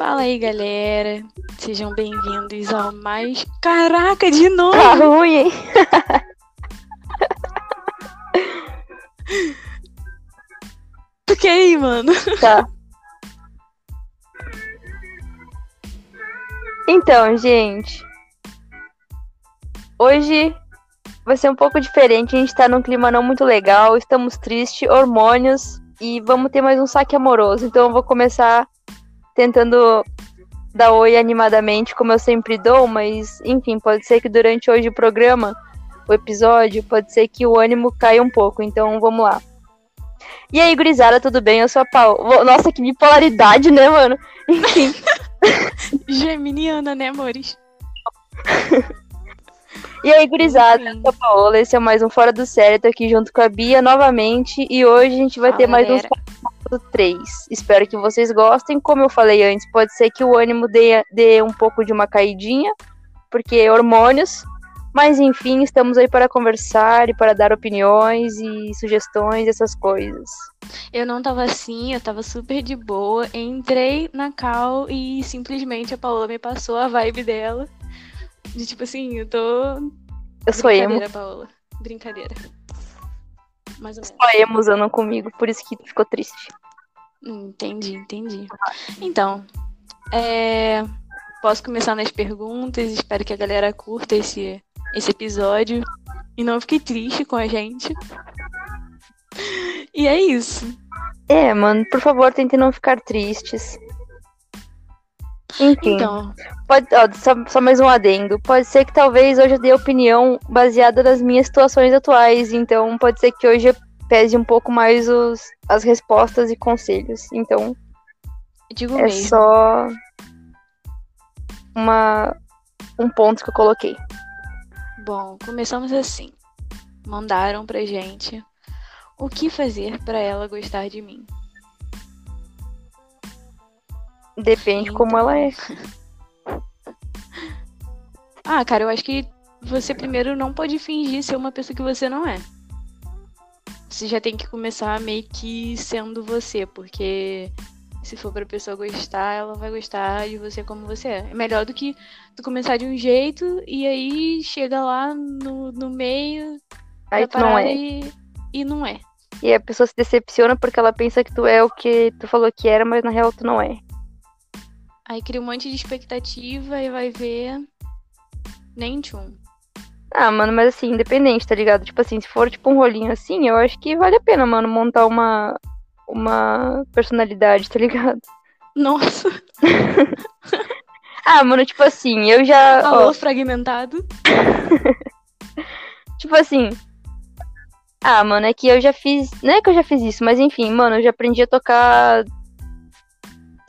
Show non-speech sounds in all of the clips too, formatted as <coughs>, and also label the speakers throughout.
Speaker 1: Fala aí, galera. Sejam bem-vindos ao mais. Caraca, de novo!
Speaker 2: Tá ruim, hein?
Speaker 1: Fiquei aí, mano.
Speaker 2: Tá. Então, gente. Hoje vai ser um pouco diferente. A gente tá num clima não muito legal. Estamos tristes, hormônios. E vamos ter mais um saque amoroso. Então eu vou começar tentando dar oi animadamente, como eu sempre dou. Mas, enfim, pode ser que durante hoje o programa, o episódio, pode ser que o ânimo caia um pouco. Então vamos lá. E aí, gurizada, tudo bem? Eu sou a Paula. Nossa, que bipolaridade, né, mano? Enfim. <laughs>
Speaker 1: Geminiana, né, amores? <laughs>
Speaker 2: E aí, gurizada, eu sou a Paola, esse é mais um Fora do Sério, tô aqui junto com a Bia novamente, e hoje a gente vai ter mais
Speaker 1: galera.
Speaker 2: Um 3. Espero que vocês gostem, como eu falei antes, pode ser que o ânimo dê, dê um pouco de uma caidinha, porque hormônios, mas enfim, estamos aí para conversar e para dar opiniões e sugestões, essas coisas.
Speaker 1: Eu não tava assim, eu tava super de boa. Entrei na cal e simplesmente a Paola me passou a vibe dela. De tipo assim, eu tô.
Speaker 2: Eu sou emo,
Speaker 1: Brincadeira, Paola. Brincadeira. Mais ou menos.
Speaker 2: só usando comigo, por isso que ficou triste.
Speaker 1: Entendi, entendi. Então, é, posso começar nas perguntas. Espero que a galera curta esse, esse episódio e não fique triste com a gente. E é isso.
Speaker 2: É, mano, por favor, tentem não ficar tristes. Enfim.
Speaker 1: Então,
Speaker 2: Pode, ó, só, só mais um adendo. Pode ser que talvez hoje eu dê opinião baseada nas minhas situações atuais. Então, pode ser que hoje eu pese um pouco mais os, as respostas e conselhos. Então,
Speaker 1: digo
Speaker 2: é
Speaker 1: mesmo.
Speaker 2: só uma, um ponto que eu coloquei.
Speaker 1: Bom, começamos assim. Mandaram pra gente o que fazer pra ela gostar de mim.
Speaker 2: Depende
Speaker 1: Então.
Speaker 2: como ela é. <laughs>
Speaker 1: Ah, cara, eu acho que você primeiro não pode fingir ser uma pessoa que você não é. Você já tem que começar meio que sendo você, porque se for pra pessoa gostar, ela vai gostar de você como você é. É melhor do que tu começar de um jeito e aí chega lá no, no meio
Speaker 2: Aí tu não é.
Speaker 1: e, e não é.
Speaker 2: E a pessoa se decepciona porque ela pensa que tu é o que tu falou que era, mas na real tu não é.
Speaker 1: Aí cria um monte de expectativa e vai ver nem tchum.
Speaker 2: Ah, mano, mas assim, independente, tá ligado? Tipo assim, se for tipo um rolinho assim, eu acho que vale a pena, mano, montar uma uma personalidade, tá ligado? <laughs>
Speaker 1: Nossa,
Speaker 2: Ah, mano, tipo assim, eu já, ó,
Speaker 1: alô fragmentado. <laughs>
Speaker 2: tipo assim, ah, mano, é que eu já fiz, não é que eu já fiz isso, mas enfim, mano, eu já aprendi a tocar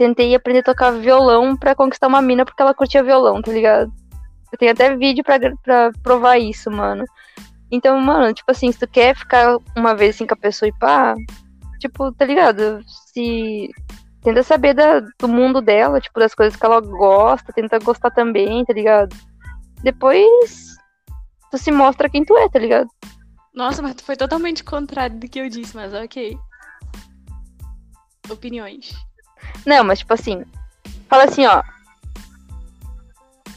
Speaker 2: tentei aprender a tocar violão pra conquistar uma mina porque ela curtia violão, tá ligado? Eu tenho até vídeo pra, pra provar isso, mano. Então, mano, tipo assim, se tu quer ficar uma vez assim com a pessoa e pá, tipo, tá ligado? Se. Tenta saber da, do mundo dela, tipo, das coisas que ela gosta, tenta gostar também, tá ligado? Depois tu se mostra quem tu é, tá ligado?
Speaker 1: Nossa, mas tu foi totalmente contrário do que eu disse, mas ok. Opiniões.
Speaker 2: Não, mas tipo assim, fala assim, ó.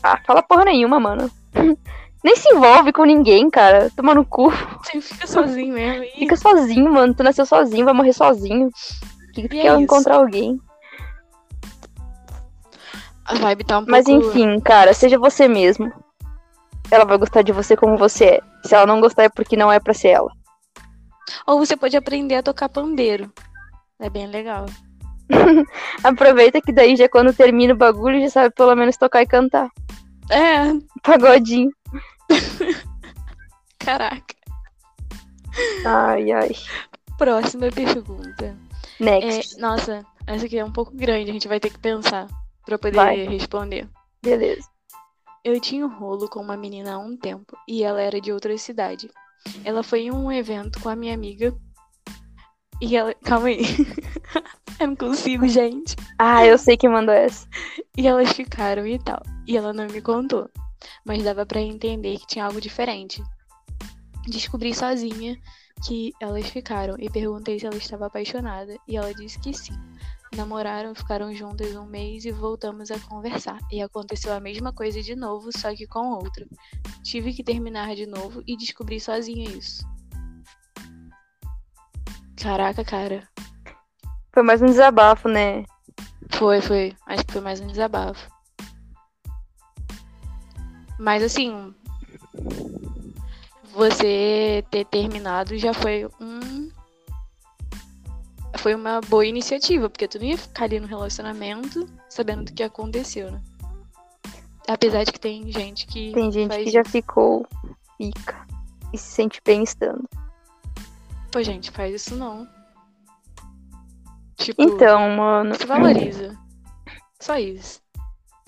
Speaker 2: Ah, fala porra nenhuma, mano. <laughs> Nem se envolve com ninguém, cara. Toma no cu. <laughs>
Speaker 1: Você fica sozinho mesmo. E...
Speaker 2: Fica sozinho, mano. Tu nasceu sozinho, vai morrer sozinho. Que que tu
Speaker 1: é
Speaker 2: quer encontrar alguém?
Speaker 1: A vibe tá um
Speaker 2: Mas
Speaker 1: pouco...
Speaker 2: enfim, cara, seja você mesmo. Ela vai gostar de você como você é. Se ela não gostar é porque não é pra ser ela.
Speaker 1: Ou você pode aprender a tocar pandeiro. É bem legal. <laughs>
Speaker 2: Aproveita que daí já quando termina o bagulho já sabe pelo menos tocar e cantar.
Speaker 1: É,
Speaker 2: Pagodinho. <laughs>
Speaker 1: caraca.
Speaker 2: Ai, ai.
Speaker 1: Próxima pergunta. É,
Speaker 2: Next.
Speaker 1: nossa, essa aqui é um pouco grande, a gente vai ter que pensar pra poder
Speaker 2: Vai.
Speaker 1: responder.
Speaker 2: Beleza.
Speaker 1: Eu tinha um rolo com uma menina há um tempo e ela era de outra cidade. Ela foi em um evento com a minha amiga e ela. Calma aí. <laughs> eu não consigo, gente.
Speaker 2: Ah, eu sei quem mandou essa.
Speaker 1: E elas ficaram e tal. E ela não me contou. Mas dava pra entender que tinha algo diferente. Descobri sozinha que elas ficaram e perguntei se ela estava apaixonada. E ela disse que sim. Namoraram, ficaram juntas um mês e voltamos a conversar. E aconteceu a mesma coisa de novo, só que com outro. Tive que terminar de novo e descobri sozinha isso. Caraca, cara.
Speaker 2: Foi mais um desabafo, né?
Speaker 1: Foi, foi. Acho que foi mais um desabafo. Mas assim, você ter terminado já foi um foi uma boa iniciativa, porque tu não ia ficar ali no relacionamento sabendo do que aconteceu, né? Apesar de que tem gente que.
Speaker 2: Tem gente que já ficou, fica e se sente bem estando.
Speaker 1: Pô, gente, faz isso não. Tipo,
Speaker 2: Então, mano.
Speaker 1: se valoriza. Só isso.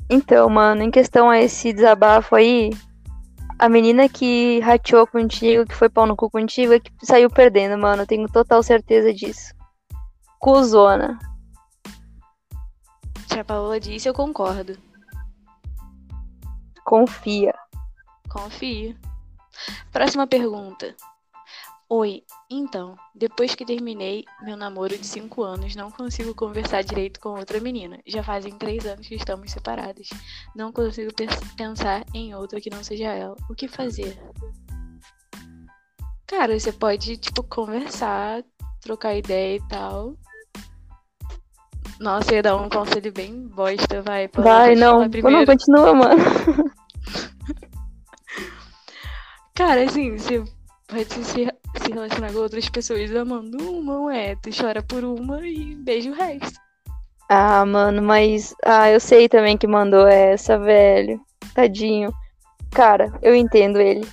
Speaker 2: Então, mano, em questão a esse desabafo aí, a menina que rateou contigo, que foi pau no cu contigo, é que saiu perdendo, mano. Eu tenho total certeza disso. Cusona.
Speaker 1: Se a Paola disse, eu concordo.
Speaker 2: Confia.
Speaker 1: Confio. Próxima pergunta. Oi, então, depois que terminei meu namoro de 5 anos, não consigo conversar direito com outra menina. Já fazem 3 anos que estamos separadas. Não consigo pens- pensar em outra que não seja ela. O que fazer? Cara, você pode, tipo, conversar, trocar ideia e tal. Nossa, ia dar um conselho bem bosta, vai.
Speaker 2: Vai, não. Não, continua, mano. <laughs>
Speaker 1: Cara, assim, você pode se, se relacionar com outras pessoas amando uma, ué, tu chora por uma e beija o resto.
Speaker 2: Ah, mano, mas. Ah, eu sei também que mandou essa, velho. Tadinho. Cara, eu entendo ele.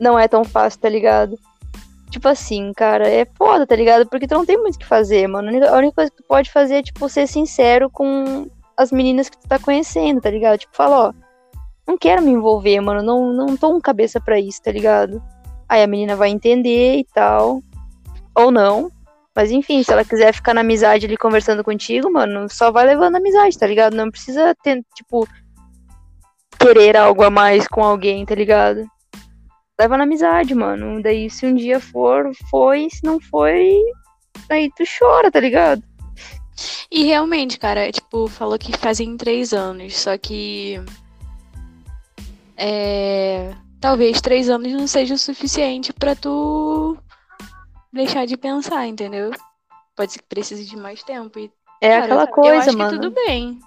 Speaker 2: Não é tão fácil, tá ligado? Tipo assim, cara, é foda, tá ligado? Porque tu não tem muito o que fazer, mano. A única coisa que tu pode fazer é, tipo, ser sincero com as meninas que tu tá conhecendo, tá ligado? Tipo, fala, ó, não quero me envolver, mano. Não, não tô com cabeça pra isso, tá ligado? Aí a menina vai entender e tal. Ou não. Mas enfim, se ela quiser ficar na amizade ali conversando contigo, mano, só vai levando amizade, tá ligado? Não precisa ter, tipo, querer algo a mais com alguém, tá ligado? Leva na amizade, mano. Daí se um dia for, foi. Se não foi, aí tu chora, tá ligado?
Speaker 1: E realmente, cara, tipo, falou que fazem três anos, só que. É. Talvez três anos não seja o suficiente pra tu deixar de pensar, entendeu? Pode ser que precise de mais tempo. E,
Speaker 2: É
Speaker 1: cara,
Speaker 2: aquela
Speaker 1: eu
Speaker 2: coisa,
Speaker 1: acho
Speaker 2: mano.
Speaker 1: que tudo bem.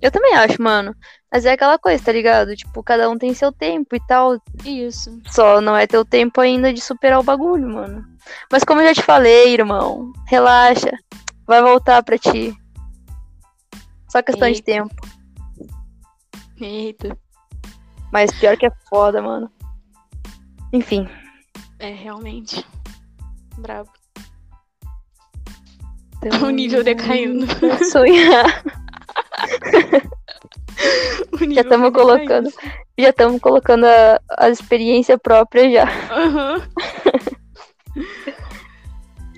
Speaker 2: Eu também acho, mano. Mas é aquela coisa, tá ligado? Tipo, cada um tem seu tempo e tal.
Speaker 1: Isso.
Speaker 2: Só não é teu tempo ainda de superar o bagulho, mano. Mas como eu já te falei, irmão, relaxa. Vai voltar pra ti. Só questão de
Speaker 1: Eita.
Speaker 2: tempo.
Speaker 1: Eita.
Speaker 2: Mas pior que é foda, mano. Enfim.
Speaker 1: É, realmente. Brabo.
Speaker 2: Então, <laughs>
Speaker 1: O nível decaindo.
Speaker 2: Sonhar. <laughs> Já estamos
Speaker 1: decaindo.
Speaker 2: colocando. Já estamos colocando a, a experiência própria já.
Speaker 1: Aham. <laughs>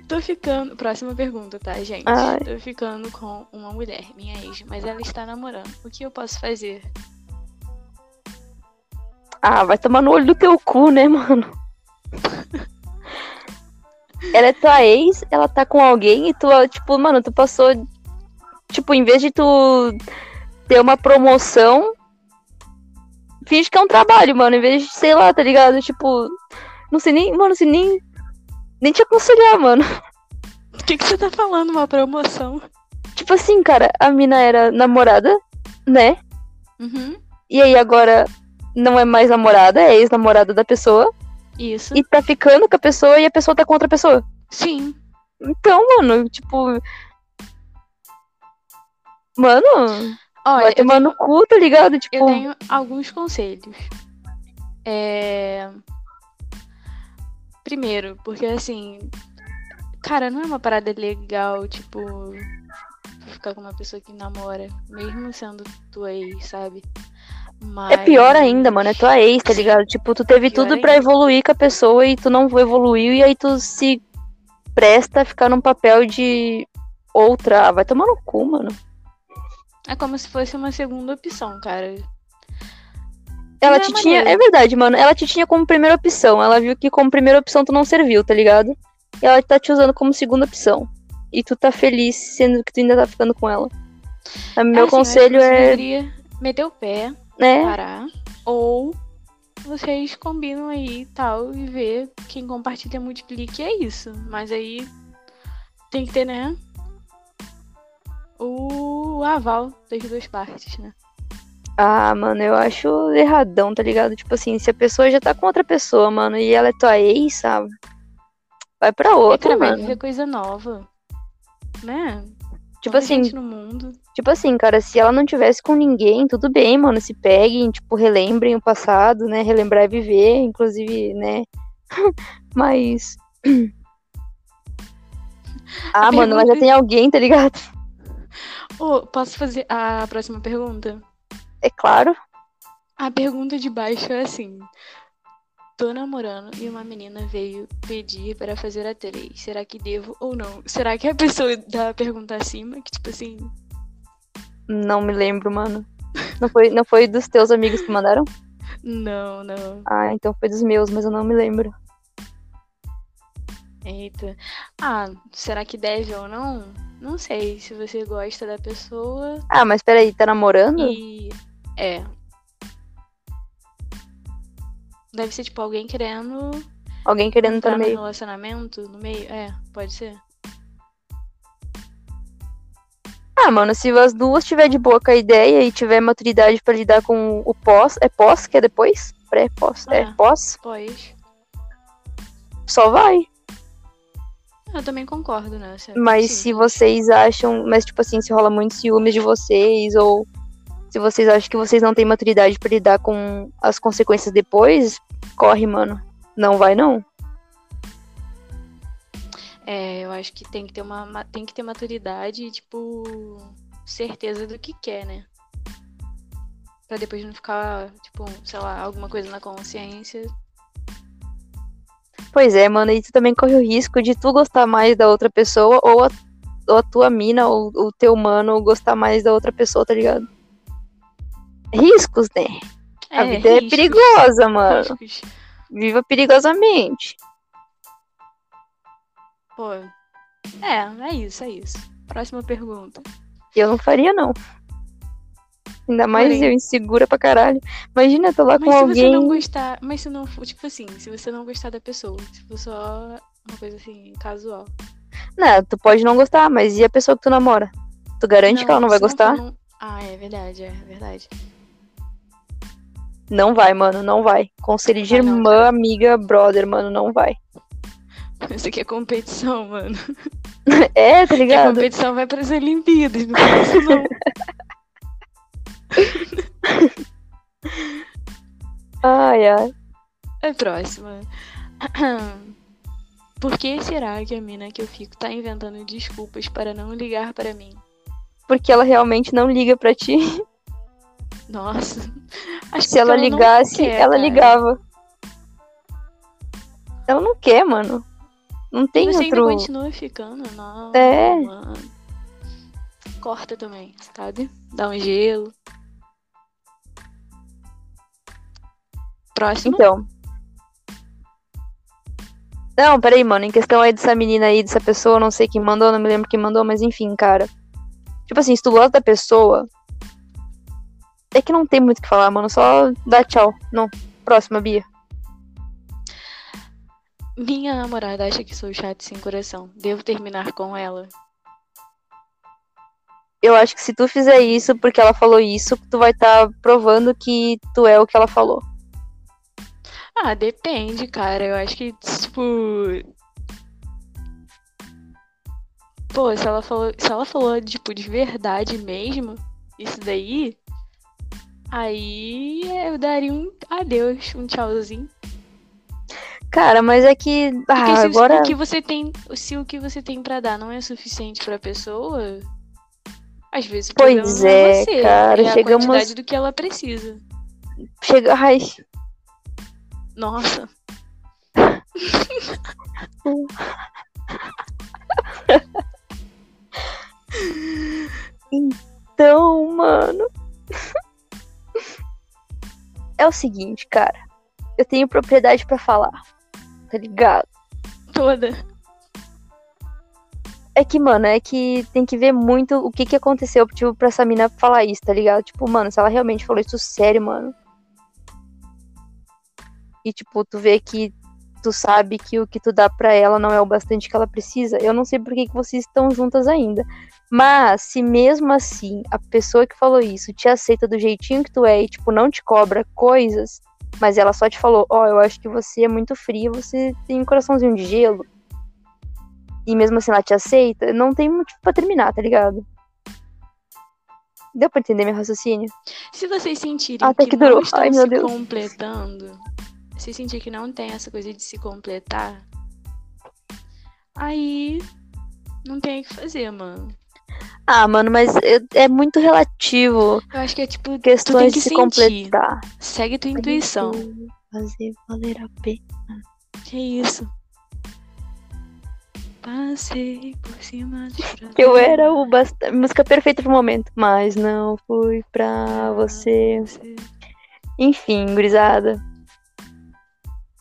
Speaker 1: Tô ficando. Próxima pergunta, tá, gente?
Speaker 2: Ai.
Speaker 1: Tô ficando com uma mulher, minha ex, mas ela está namorando. O que eu posso fazer?
Speaker 2: Ah, vai tomar no olho do teu cu, né, mano? Ela é tua ex, ela tá com alguém e tu, tipo, mano, tu passou. Tipo, em vez de tu ter uma promoção, finge que é um trabalho, mano. Em vez de, sei lá, tá ligado? Tipo, não sei nem, mano, não sei nem. Nem te aconselhar, mano.
Speaker 1: O que, que você tá falando? Uma promoção?
Speaker 2: Tipo assim, cara, a mina era namorada, né?
Speaker 1: Uhum.
Speaker 2: E aí agora não é mais namorada, é ex-namorada da pessoa.
Speaker 1: Isso.
Speaker 2: E tá ficando com a pessoa e a pessoa tá com outra pessoa.
Speaker 1: Sim.
Speaker 2: Então, mano, tipo. Mano,
Speaker 1: Olha,
Speaker 2: vai
Speaker 1: eu
Speaker 2: tomar
Speaker 1: tenho,
Speaker 2: no cu, tá ligado?
Speaker 1: eu
Speaker 2: Tipo,
Speaker 1: tenho alguns conselhos. É. Primeiro, porque assim. Cara, não é uma parada legal, tipo. Ficar com uma pessoa que namora, mesmo sendo tua ex, sabe? Mas...
Speaker 2: é pior ainda, mano. É tua ex, tá ligado? Tipo, tu teve tudo pra evoluir com a pessoa e tu não evoluiu, e aí tu se presta a ficar num papel de outra. Ah, vai tomar no cu, mano.
Speaker 1: É como se fosse uma segunda opção, cara.
Speaker 2: Ela
Speaker 1: Não é
Speaker 2: te tinha.
Speaker 1: maneiro.
Speaker 2: É verdade, mano. Ela te tinha como primeira opção. Ela viu que como primeira opção tu não serviu, tá ligado? E ela tá te usando como segunda opção. e tu tá feliz sendo que tu ainda tá ficando com ela. O
Speaker 1: É
Speaker 2: meu
Speaker 1: assim, eu acho que
Speaker 2: conselho é.
Speaker 1: meter o pé,
Speaker 2: né?
Speaker 1: parar. Ou vocês combinam aí e tal e ver quem compartilha multiplique é isso. Mas aí tem que ter, né? O aval das duas partes, né?
Speaker 2: Ah, mano, eu acho erradão, tá ligado? Tipo assim, se a pessoa já tá com outra pessoa, mano, e ela é tua ex, sabe? Vai pra
Speaker 1: E,
Speaker 2: outra,
Speaker 1: cara, vai
Speaker 2: mano.
Speaker 1: viver coisa nova. Né?
Speaker 2: Tipo assim,
Speaker 1: no mundo.
Speaker 2: Tipo assim, cara, se ela não tivesse com ninguém, tudo bem, mano. Se peguem, tipo, relembrem o passado, né? Relembrar é viver, inclusive, né? <laughs> Mas. Ah,
Speaker 1: A
Speaker 2: mano, mas já
Speaker 1: pergunta-
Speaker 2: tem alguém, tá ligado?
Speaker 1: Ô, posso fazer a próxima pergunta?
Speaker 2: É claro.
Speaker 1: A pergunta de baixo é assim: Tô namorando e uma menina veio pedir para fazer a três. Será que devo ou não? Será que a pessoa da pergunta acima, que tipo assim,
Speaker 2: Não me lembro, mano. Não foi, não foi dos teus amigos que mandaram?
Speaker 1: não, não.
Speaker 2: Ah, então foi dos meus, mas eu não me lembro.
Speaker 1: Eita. Ah, será que deve ou não? Não sei. Se você gosta da pessoa
Speaker 2: Ah, mas peraí, tá namorando?
Speaker 1: e. É. Deve ser tipo alguém querendo
Speaker 2: Alguém querendo estar
Speaker 1: entrar
Speaker 2: no
Speaker 1: no
Speaker 2: meio.
Speaker 1: relacionamento, no meio. É, pode ser.
Speaker 2: Ah, mano, se as duas tiver de boa com a ideia e tiver maturidade pra lidar com o pós, é pós que é depois? Pré, pós, é,
Speaker 1: É.
Speaker 2: pós,
Speaker 1: Pode.
Speaker 2: só vai.
Speaker 1: Eu também concordo, né? É
Speaker 2: Mas se vocês acham, mas tipo assim, se rola muito ciúmes de vocês ou se vocês acham que vocês não têm maturidade pra lidar com as consequências depois, corre, mano. Não vai não.
Speaker 1: É, eu acho que tem que ter uma ma- tem que ter maturidade e tipo certeza do que quer, né? Pra depois não ficar, tipo, sei lá, alguma coisa na consciência.
Speaker 2: Pois é, mano, e tu também corre o risco de tu gostar mais da outra pessoa ou a, ou a tua mina ou o teu mano gostar mais da outra pessoa, tá ligado? Riscos, né? a vida é
Speaker 1: riscos,
Speaker 2: perigosa, mano.
Speaker 1: riscos.
Speaker 2: Viva perigosamente.
Speaker 1: Pô. É, é isso, é isso. Próxima pergunta.
Speaker 2: Eu não faria, não. Ainda mais
Speaker 1: Porém-
Speaker 2: eu, insegura pra caralho. Imagina, eu tô lá
Speaker 1: Mas
Speaker 2: com
Speaker 1: se
Speaker 2: alguém.
Speaker 1: você não gostar, mas se não tipo assim, se você não gostar da pessoa, se for só uma coisa assim, casual.
Speaker 2: Não, tu pode não gostar, mas e a pessoa que tu namora? Tu garante que ela não vai gostar?
Speaker 1: num- Ah, é verdade, é verdade.
Speaker 2: Não vai, mano, não vai. Conselho de
Speaker 1: não,
Speaker 2: irmã, amiga, brother, mano, não vai.
Speaker 1: Isso aqui é competição, mano. <laughs>
Speaker 2: É, tá
Speaker 1: Que a
Speaker 2: ligado?
Speaker 1: competição vai para as Olimpíadas, não isso não. <laughs>
Speaker 2: Ai, ai.
Speaker 1: É próxima. <clears throat> Por que será que a mina que eu fico tá inventando desculpas para não ligar para mim?
Speaker 2: Porque ela realmente não liga pra ti.
Speaker 1: Nossa. Acho
Speaker 2: Se ela
Speaker 1: não
Speaker 2: ligasse,
Speaker 1: quer,
Speaker 2: ela
Speaker 1: cara.
Speaker 2: ligava. Ela não quer, mano. Não tem
Speaker 1: você
Speaker 2: outro.
Speaker 1: ainda continua ficando? Não,
Speaker 2: É.
Speaker 1: mano. Corta também, sabe? Dá um gelo. Próximo.
Speaker 2: Então. Não, peraí, mano. Em questão aí dessa menina aí, dessa pessoa, não sei quem mandou, não me lembro quem mandou, mas enfim, cara. Tipo assim, se tu gosta da pessoa. É que não tem muito o que falar, mano. Só dá tchau. Não. Próxima, Bia.
Speaker 1: Minha namorada acha que sou chato sem coração. Devo terminar com ela?
Speaker 2: Eu acho que se tu fizer isso porque ela falou isso, tu vai estar provando que tu é o que ela falou.
Speaker 1: Ah, depende, cara. Eu acho que, tipo. Pô, se ela falou, se ela falou, tipo, de verdade mesmo, isso daí, aí eu daria um adeus, um tchauzinho.
Speaker 2: Cara, mas é que.
Speaker 1: Porque
Speaker 2: Ah,
Speaker 1: se
Speaker 2: agora.
Speaker 1: o que você tem, se o que você tem pra dar não é suficiente pra pessoa, às vezes o
Speaker 2: Pois é,
Speaker 1: é você,
Speaker 2: cara,
Speaker 1: é a
Speaker 2: chegamos-
Speaker 1: quantidade do que ela precisa.
Speaker 2: Chega. Ai.
Speaker 1: Nossa.
Speaker 2: Então, mano. É o seguinte, cara. Eu tenho propriedade pra falar. Tá ligado?
Speaker 1: Toda.
Speaker 2: É que, mano, é que tem que ver muito o que que aconteceu, tipo, pra essa mina falar isso, tá ligado? Tipo, mano, se ela realmente falou isso sério, mano. E, tipo, tu vê que tu sabe que o que tu dá pra ela não é o bastante que ela precisa, eu não sei por que, que vocês estão juntas ainda. Mas, se mesmo assim a pessoa que falou isso te aceita do jeitinho que tu é e, tipo, não te cobra coisas, mas ela só te falou, ó, oh, eu acho que você é muito fria, você tem um coraçãozinho de gelo. E mesmo assim ela te aceita, não tem motivo pra terminar, tá ligado? Deu pra entender meu raciocínio?
Speaker 1: Se vocês sentirem
Speaker 2: Até
Speaker 1: que,
Speaker 2: que
Speaker 1: não
Speaker 2: durou.
Speaker 1: estão
Speaker 2: Ai,
Speaker 1: se
Speaker 2: Deus.
Speaker 1: completando, se sentir que não tem essa coisa de se completar, aí não tem o que fazer, mano.
Speaker 2: Ah, mano, mas é, muito relativo.
Speaker 1: Eu acho que é tipo,
Speaker 2: Questões
Speaker 1: que
Speaker 2: de se completar.
Speaker 1: Segue tua intuição.
Speaker 2: Fazer valer a pena.
Speaker 1: Que isso? Passei por cima de <laughs>
Speaker 2: eu era o bast... música perfeita pro momento. Mas não fui pra você. Enfim, gurizada.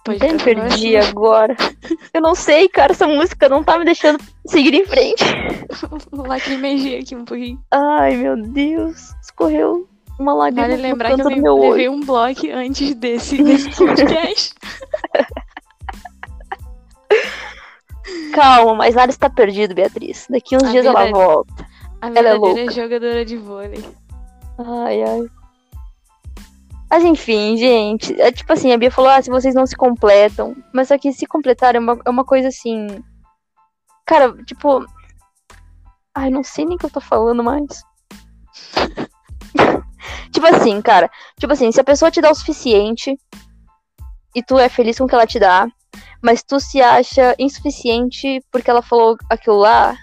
Speaker 1: Pode
Speaker 2: Até me perdi agora. Eu não sei, cara. Essa música não tá me deixando seguir em frente. <laughs>
Speaker 1: Lacrimejei aqui um pouquinho.
Speaker 2: Ai, meu Deus. Escorreu uma lágrima
Speaker 1: Vale lembrar que eu
Speaker 2: meu olho.
Speaker 1: levei um bloco antes desse, desse <laughs> podcast.
Speaker 2: Calma, mas nada está perdido, Beatriz. Daqui uns
Speaker 1: A
Speaker 2: dias ela volta.
Speaker 1: A
Speaker 2: Ela é louca.
Speaker 1: jogadora de vôlei.
Speaker 2: Ai, ai. Mas enfim, gente. É tipo assim, a Bia falou, ah, se vocês não se completam. Mas só que se completar é uma, é uma coisa assim. Cara, tipo. Ai, não sei nem o que eu tô falando mais. <laughs> tipo assim, cara. Tipo assim, se a pessoa te dá o suficiente e tu é feliz com o que ela te dá, mas tu se acha insuficiente porque ela falou aquilo lá.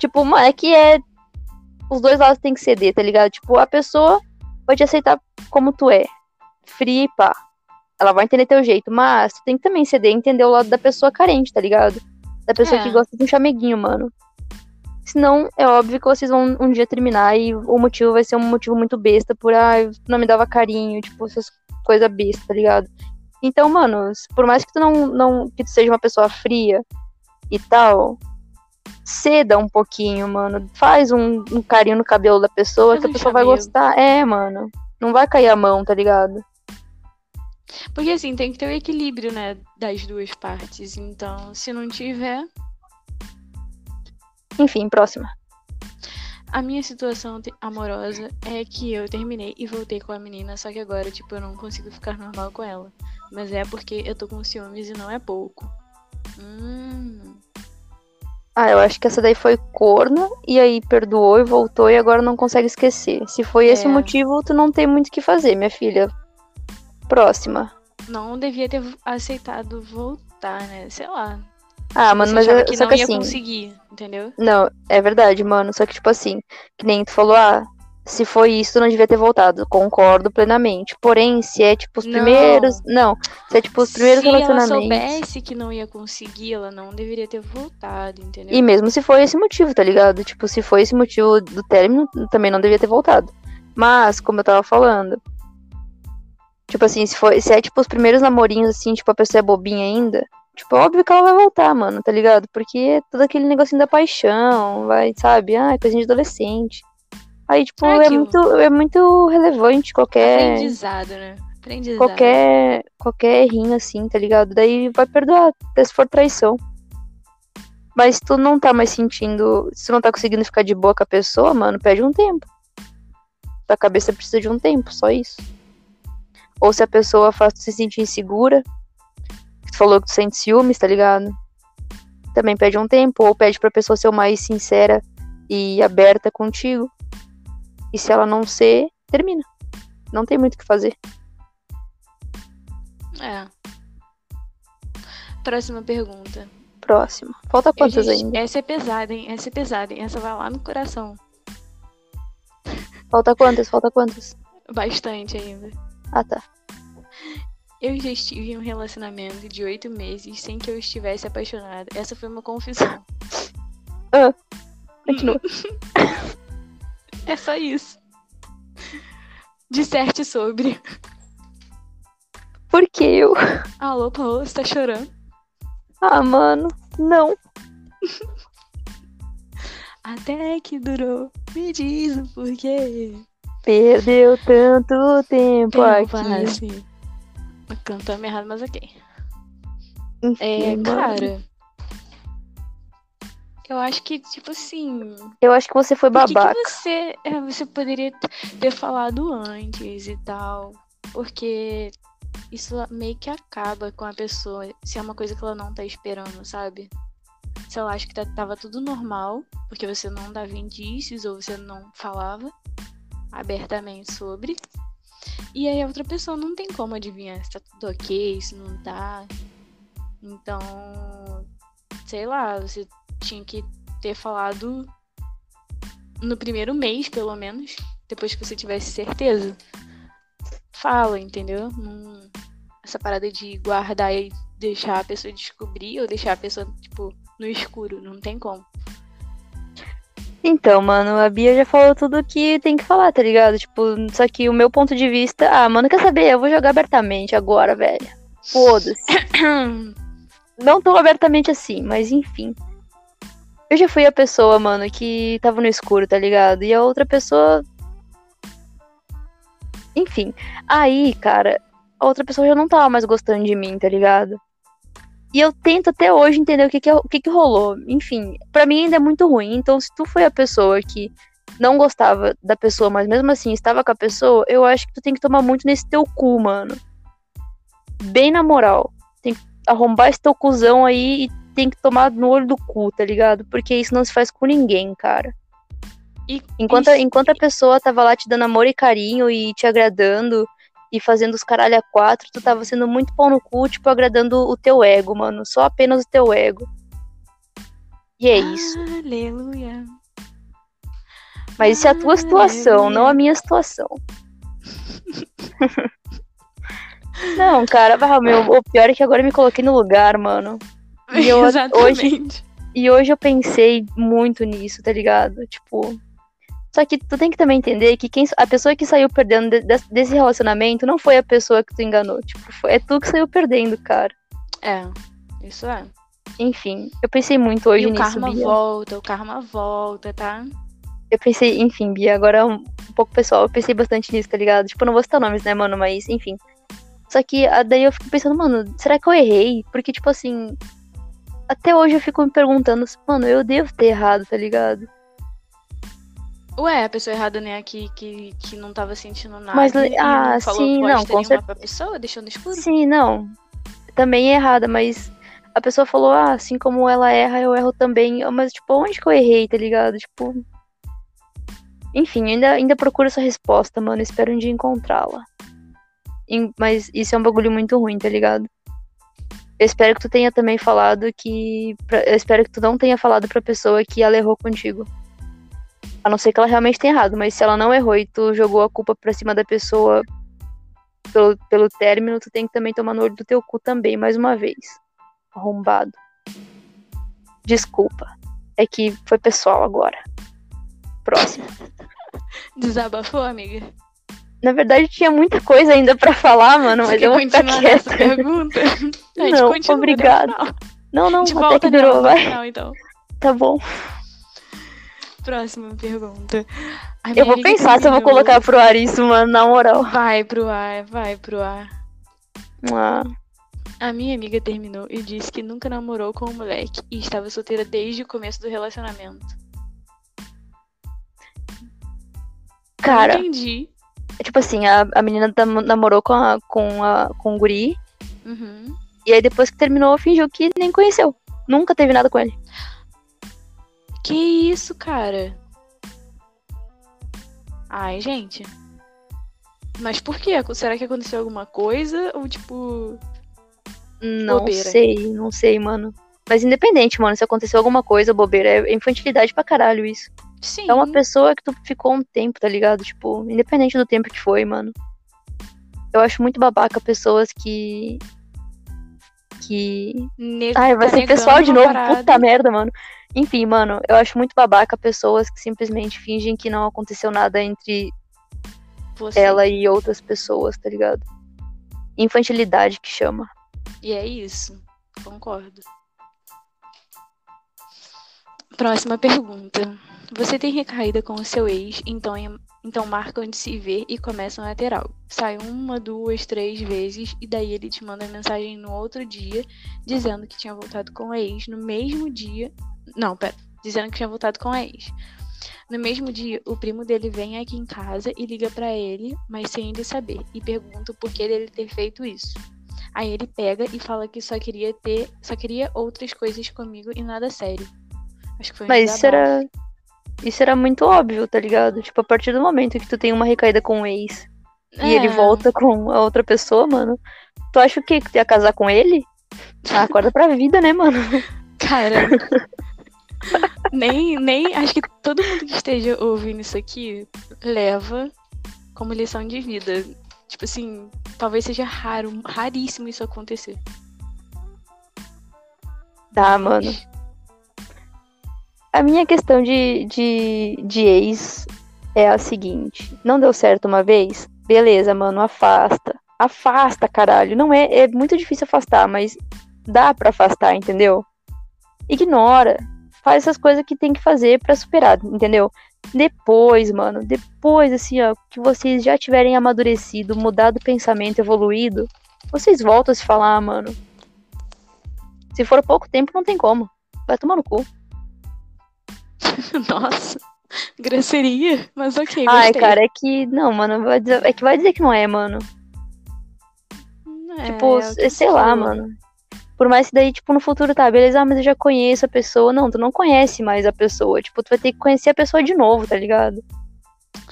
Speaker 2: Tipo, mano, é que é. Os dois lados tem que ceder, tá ligado? Tipo, a pessoa te aceitar como tu é. Fria e pá. Ela vai entender teu jeito, mas tu tem que também ceder e entender o lado da pessoa carente, tá ligado? Da pessoa
Speaker 1: É.
Speaker 2: que gosta de um chameguinho, mano. Senão, é óbvio que vocês vão um dia terminar e o motivo vai ser um motivo muito besta por, ah, não me dava carinho, tipo, essas coisas bestas, tá ligado? Então, mano, por mais que tu não, não que tu seja uma pessoa fria e tal, ceda um pouquinho, mano. Faz um, um carinho no cabelo da pessoa
Speaker 1: Faz
Speaker 2: que a
Speaker 1: um
Speaker 2: pessoa vai gostar. É, mano. Não vai cair a mão, tá ligado?
Speaker 1: Porque assim, tem que ter o equilíbrio, né? Das duas partes. Então, se não tiver.
Speaker 2: Enfim, próxima.
Speaker 1: A minha situação amorosa é que eu terminei e voltei com a menina, só que agora, tipo, eu não consigo ficar normal com ela. Mas é porque eu tô com ciúmes e não é pouco. Hum.
Speaker 2: Ah, eu acho que essa daí foi corna, e aí perdoou e voltou e agora não consegue esquecer. Se foi esse
Speaker 1: É.
Speaker 2: o motivo, tu não tem muito o que fazer, minha filha. Próxima.
Speaker 1: Não devia ter aceitado voltar, né? Sei lá.
Speaker 2: Ah, mano,
Speaker 1: Você
Speaker 2: mas
Speaker 1: achava
Speaker 2: é,
Speaker 1: que
Speaker 2: só
Speaker 1: não
Speaker 2: que
Speaker 1: ia
Speaker 2: assim.
Speaker 1: conseguir, entendeu?
Speaker 2: Não, é verdade, mano. Só que, tipo assim, que nem tu falou, ah, se foi isso, não devia ter voltado. Concordo plenamente. Porém, se é tipo os
Speaker 1: Não.
Speaker 2: primeiros. Não, se é tipo os primeiros
Speaker 1: Se ela
Speaker 2: relacionamentos.
Speaker 1: soubesse que não ia conseguir, ela não deveria ter voltado, entendeu?
Speaker 2: E mesmo se foi esse motivo, tá ligado? Tipo, se foi esse motivo do término, também não devia ter voltado. Mas, como eu tava falando. Tipo assim, se, foi, se é tipo os primeiros namorinhos, assim, tipo, a pessoa é bobinha ainda. Tipo, óbvio que ela vai voltar, mano, tá ligado? Porque é todo aquele negocinho da paixão, vai, sabe? Ah, coisinha de adolescente. Aí, tipo,
Speaker 1: É
Speaker 2: é,
Speaker 1: aquilo.
Speaker 2: muito, é muito relevante qualquer.
Speaker 1: Aprendizado, né? Aprendizado.
Speaker 2: Qualquer, qualquer errinho assim, tá ligado? Daí vai perdoar, até se for traição. Mas se tu não tá mais sentindo, se tu não tá conseguindo ficar de boa com a pessoa, mano, pede um tempo. Tua cabeça precisa de um tempo, só isso. Ou se a pessoa faz tu se sentir insegura, tu falou que tu sente ciúmes, tá ligado? Também pede um tempo, ou pede pra pessoa ser o mais sincera e aberta contigo. E se ela não ser, termina. Não tem muito o que fazer.
Speaker 1: É. Próxima pergunta.
Speaker 2: Próximo. Falta quantas
Speaker 1: já-
Speaker 2: ainda?
Speaker 1: Essa é pesada, hein? Essa é pesada, hein? Essa vai lá no coração.
Speaker 2: Falta quantas? Falta quantas?
Speaker 1: Bastante ainda.
Speaker 2: Ah, tá.
Speaker 1: Eu já estive em um relacionamento de oito meses sem que eu estivesse apaixonada. Essa foi uma confissão.
Speaker 2: Continua. <laughs>
Speaker 1: É só isso. Disserte sobre.
Speaker 2: Por que eu?
Speaker 1: Alô, Paola, você tá chorando?
Speaker 2: Ah, mano. Não.
Speaker 1: Até que durou. Me diz o porquê.
Speaker 2: Perdeu tanto tempo
Speaker 1: Tempo
Speaker 2: aqui.
Speaker 1: assim. Cantamos errado, mas ok.
Speaker 2: Enfim,
Speaker 1: É,
Speaker 2: mano.
Speaker 1: cara. Eu acho que, tipo assim.
Speaker 2: Eu acho que você foi babaca.
Speaker 1: que você, é, você poderia ter falado antes e tal? Porque isso meio que acaba com a pessoa, se é uma coisa que ela não tá esperando, sabe? Se ela acha que tá- tava tudo normal, porque você não dava indícios ou você não falava abertamente sobre. E aí a outra pessoa não tem como adivinhar se tá tudo ok, se não tá. Então, sei lá, você tinha que ter falado no primeiro mês, pelo menos, depois que você tivesse certeza. Fala, entendeu? Essa parada de guardar e deixar a pessoa descobrir ou deixar a pessoa, tipo, no escuro, não tem como.
Speaker 2: Então, mano, a Bia já falou tudo que tem que falar, tá ligado? Tipo, só que o meu ponto de vista. Ah, mano, quer saber? Eu vou jogar abertamente agora, velho. Foda-se. <coughs> Não tão abertamente assim, mas enfim. Eu já fui a pessoa, mano, que tava no escuro, tá ligado? E a outra pessoa. Enfim. Aí, cara, a outra pessoa já não tava mais gostando de mim, tá ligado? E eu tento até hoje entender o que que, o que, que rolou. Enfim, pra mim ainda é muito ruim. Então, se tu foi a pessoa que não gostava da pessoa, mas mesmo assim estava com a pessoa, eu acho que tu tem que tomar muito nesse teu cu, mano. Bem na moral. Tem que arrombar esse teu cuzão aí e tem que tomar no olho do cu, tá ligado? Porque isso não se faz com ninguém, cara.
Speaker 1: E,
Speaker 2: Enquanto, enquanto a pessoa tava lá te dando amor e carinho e te agradando e fazendo os caralho a quatro, tu tava sendo muito pau no cu, tipo, agradando o teu ego, mano. Só apenas o teu ego. E é isso.
Speaker 1: Aleluia.
Speaker 2: Mas isso é a tua situação, não a minha situação. <laughs> não, cara, meu, o pior é que agora eu me coloquei no lugar, mano. E eu- <laughs>
Speaker 1: Exatamente.
Speaker 2: E hoje eu pensei muito nisso, tá ligado? Tipo. Só que tu tem que também entender que quem, a pessoa que saiu perdendo de- de- desse relacionamento não foi a pessoa que tu enganou. Tipo, foi, é tu que saiu perdendo, cara.
Speaker 1: É, isso é.
Speaker 2: Enfim, eu pensei muito hoje
Speaker 1: e o
Speaker 2: nisso,
Speaker 1: karma
Speaker 2: Bia.
Speaker 1: volta, o karma volta, tá?
Speaker 2: Eu pensei, enfim, Bia, agora um, um pouco pessoal, eu pensei bastante nisso, tá ligado? Tipo, eu não vou citar nomes, né, mano, mas enfim. Só que ah, daí eu fico pensando, mano, será que eu errei? Porque, tipo assim, até hoje eu fico me perguntando, mano, eu devo ter errado, tá ligado?
Speaker 1: Ué, a pessoa errada, né, que, que, que não tava sentindo nada.
Speaker 2: Mas, ah,
Speaker 1: falou
Speaker 2: sim, não, com
Speaker 1: nenhuma
Speaker 2: cer-
Speaker 1: pra pessoa, deixou no escuro?
Speaker 2: Sim, não. Também é errada, mas a pessoa falou, ah, assim como ela erra, eu erro também. Mas, tipo, onde que eu errei, tá ligado? Tipo. Enfim, ainda, ainda procuro essa resposta, mano. Espero um dia encontrá-la. Mas isso é um bagulho muito ruim, tá ligado? Eu espero que tu tenha também falado que. pra- Eu espero que tu não tenha falado pra pessoa que ela errou contigo. A não ser que ela realmente tenha errado, mas se ela não errou e tu jogou a culpa pra cima da pessoa pelo, pelo término, tu tem que também tomar no olho do teu cu também, mais uma vez. Arrombado. Desculpa. É que foi pessoal agora. Próximo. <laughs>
Speaker 1: Desabafou, amiga?
Speaker 2: Na verdade, tinha muita coisa ainda pra falar, mano, mas eu vou ficar quieta.
Speaker 1: pergunta? <laughs> A gente
Speaker 2: Não,
Speaker 1: continua
Speaker 2: obrigado. Não, não,
Speaker 1: De volta
Speaker 2: que durou, vai.
Speaker 1: final, então.
Speaker 2: Tá bom.
Speaker 1: Próxima pergunta.
Speaker 2: Eu vou pensar se eu vou colocar pro ar isso, mano, na moral.
Speaker 1: Vai pro ar, vai pro ar.
Speaker 2: Ah,
Speaker 1: A minha amiga terminou e disse que nunca namorou com um moleque e estava solteira desde o começo do relacionamento.
Speaker 2: cara,
Speaker 1: Não entendi.
Speaker 2: Tipo assim, a, a menina namorou com, a, com, a, com o guri,
Speaker 1: Uhum.
Speaker 2: e aí depois que terminou, fingiu que nem conheceu. Nunca teve nada com ele.
Speaker 1: Que isso, cara? Ai, gente. Mas por quê? Será que aconteceu alguma coisa? Ou tipo.
Speaker 2: Não
Speaker 1: Bobeira.
Speaker 2: sei, não sei, mano. Mas independente, mano, se aconteceu alguma coisa, bobeira, é infantilidade pra caralho isso.
Speaker 1: Sim.
Speaker 2: É uma pessoa que tu ficou um tempo, tá ligado? Tipo, independente do tempo que foi, mano. Eu acho muito babaca pessoas que. Que. Ai, vai ser pessoal de novo,
Speaker 1: parada.
Speaker 2: puta merda, mano. Enfim, mano, eu acho muito babaca pessoas que simplesmente fingem que não aconteceu nada entre
Speaker 1: Você.
Speaker 2: ela e outras pessoas, tá ligado? Infantilidade que chama.
Speaker 1: E é isso. Concordo. Próxima pergunta. Você tem recaída com o seu ex, então, então marcam de se ver e começam a ter algo. Sai uma, duas, três vezes e daí ele te manda mensagem no outro dia dizendo que tinha voltado com a ex no mesmo dia. Não, pera. Dizendo que tinha voltado com a ex. No mesmo dia, o primo dele vem aqui em casa e liga para ele, mas sem ele saber, e pergunta por que ele ter feito isso. Aí ele pega e fala que só queria ter, só queria outras coisas comigo e nada sério. Acho que foi um
Speaker 2: Mas isso era isso era muito óbvio, tá ligado? Tipo, a partir do momento que tu tem uma recaída com o ex é. e ele é. volta com a outra pessoa, mano, tu acha o quê? Que tu ia casar com ele? Ah, acorda pra vida, né, mano? <laughs>
Speaker 1: Cara. nem, nem. Acho que todo mundo que esteja ouvindo isso aqui leva como lição de vida. Tipo assim, talvez seja raro, raríssimo isso acontecer.
Speaker 2: Tá, mano. A minha questão de, de, de ex é a seguinte: não deu certo uma vez? Beleza, mano, afasta. Afasta, caralho. Não é, é muito difícil afastar, mas dá para afastar, entendeu? Ignora. Faz essas coisas que tem que fazer para superar, entendeu? Depois, mano, depois, assim, ó, que vocês já tiverem amadurecido, mudado o pensamento, evoluído, vocês voltam a se falar, mano. Se for pouco tempo, não tem como. Vai tomar no cu. <laughs>
Speaker 1: Nossa, grosseria, mas ok.
Speaker 2: Ai, cara, é que. Não, mano, dizer, é que vai dizer que não é, mano. É, tipo, é sei lá, mano. Por mais que daí, tipo, no futuro tá, beleza, ah, mas eu já conheço a pessoa. Não, tu não conhece mais a pessoa. Tipo, tu vai ter que conhecer a pessoa de novo, tá ligado?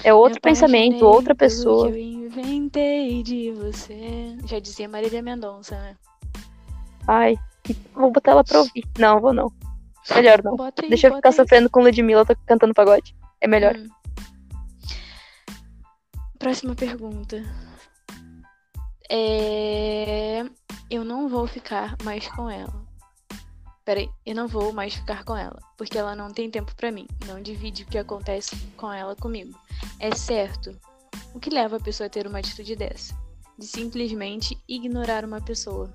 Speaker 2: É outro pensamento, outra pessoa.
Speaker 1: Eu inventei de você. Já dizia Marília Mendonça, né?
Speaker 2: Ai, vou botar ela pra ouvir. Não, vou não. Melhor não. Aí, Deixa eu ficar aí. sofrendo com Ludmilla tô cantando pagode. É melhor. Hum.
Speaker 1: Próxima pergunta. É... Eu não vou ficar mais com ela. Peraí, eu não vou mais ficar com ela, porque ela não tem tempo para mim, não divide o que acontece com ela comigo. É certo. O que leva a pessoa a ter uma atitude dessa? De simplesmente ignorar uma pessoa.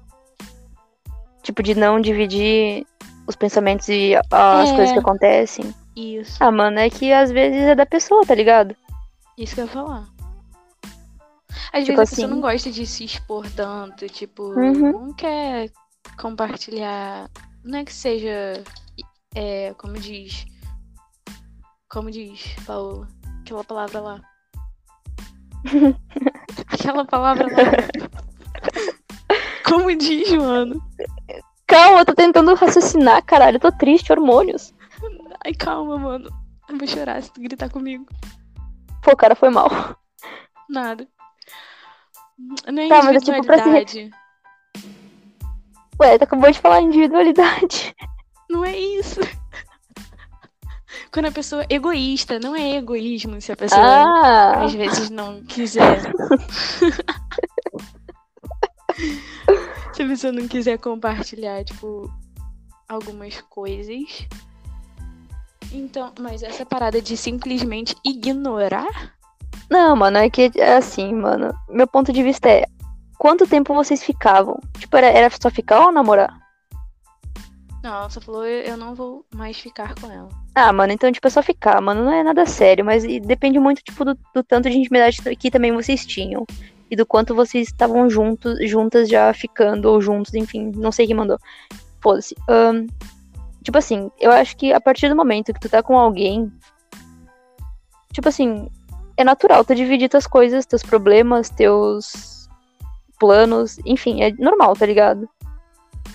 Speaker 2: Tipo, de não dividir os pensamentos e as é. coisas que acontecem.
Speaker 1: Isso.
Speaker 2: Ah, mano, é que às vezes é da pessoa, tá ligado?
Speaker 1: Isso que eu ia falar. Às tipo vezes a assim... pessoa não gosta de se expor tanto, tipo, uhum. não quer compartilhar. Não é que seja. É, como diz. Como diz, Paola? Aquela palavra lá. <laughs> Aquela palavra lá. <laughs> Como diz, mano?
Speaker 2: Calma, eu tô tentando raciocinar, caralho. Eu tô triste, hormônios.
Speaker 1: Ai, calma, mano. Eu vou chorar se tu gritar comigo.
Speaker 2: Pô, cara, foi mal.
Speaker 1: Nada. Não é tá, mas é tipo pra se...
Speaker 2: Ué, tu acabou de falar individualidade.
Speaker 1: Não é isso. Quando a pessoa é egoísta, não é egoísmo se a pessoa ah. às vezes não quiser. <laughs> se pessoa não quiser compartilhar, tipo, algumas coisas. Então, mas essa parada de simplesmente ignorar?
Speaker 2: Não, mano, é que é assim, mano. Meu ponto de vista é: quanto tempo vocês ficavam? Tipo, era, era só ficar ou namorar?
Speaker 1: Não, ela só falou: eu não vou mais ficar com ela.
Speaker 2: Ah, mano, então, tipo, é só ficar, mano. Não é nada sério, mas depende muito, tipo, do, do tanto de intimidade que também vocês tinham e do quanto vocês estavam juntos, juntas já ficando, ou juntos, enfim, não sei quem mandou. Foda-se. Um, tipo assim, eu acho que a partir do momento que tu tá com alguém, tipo assim, é natural tu dividir tuas coisas, teus problemas, teus planos, enfim, é normal, tá ligado?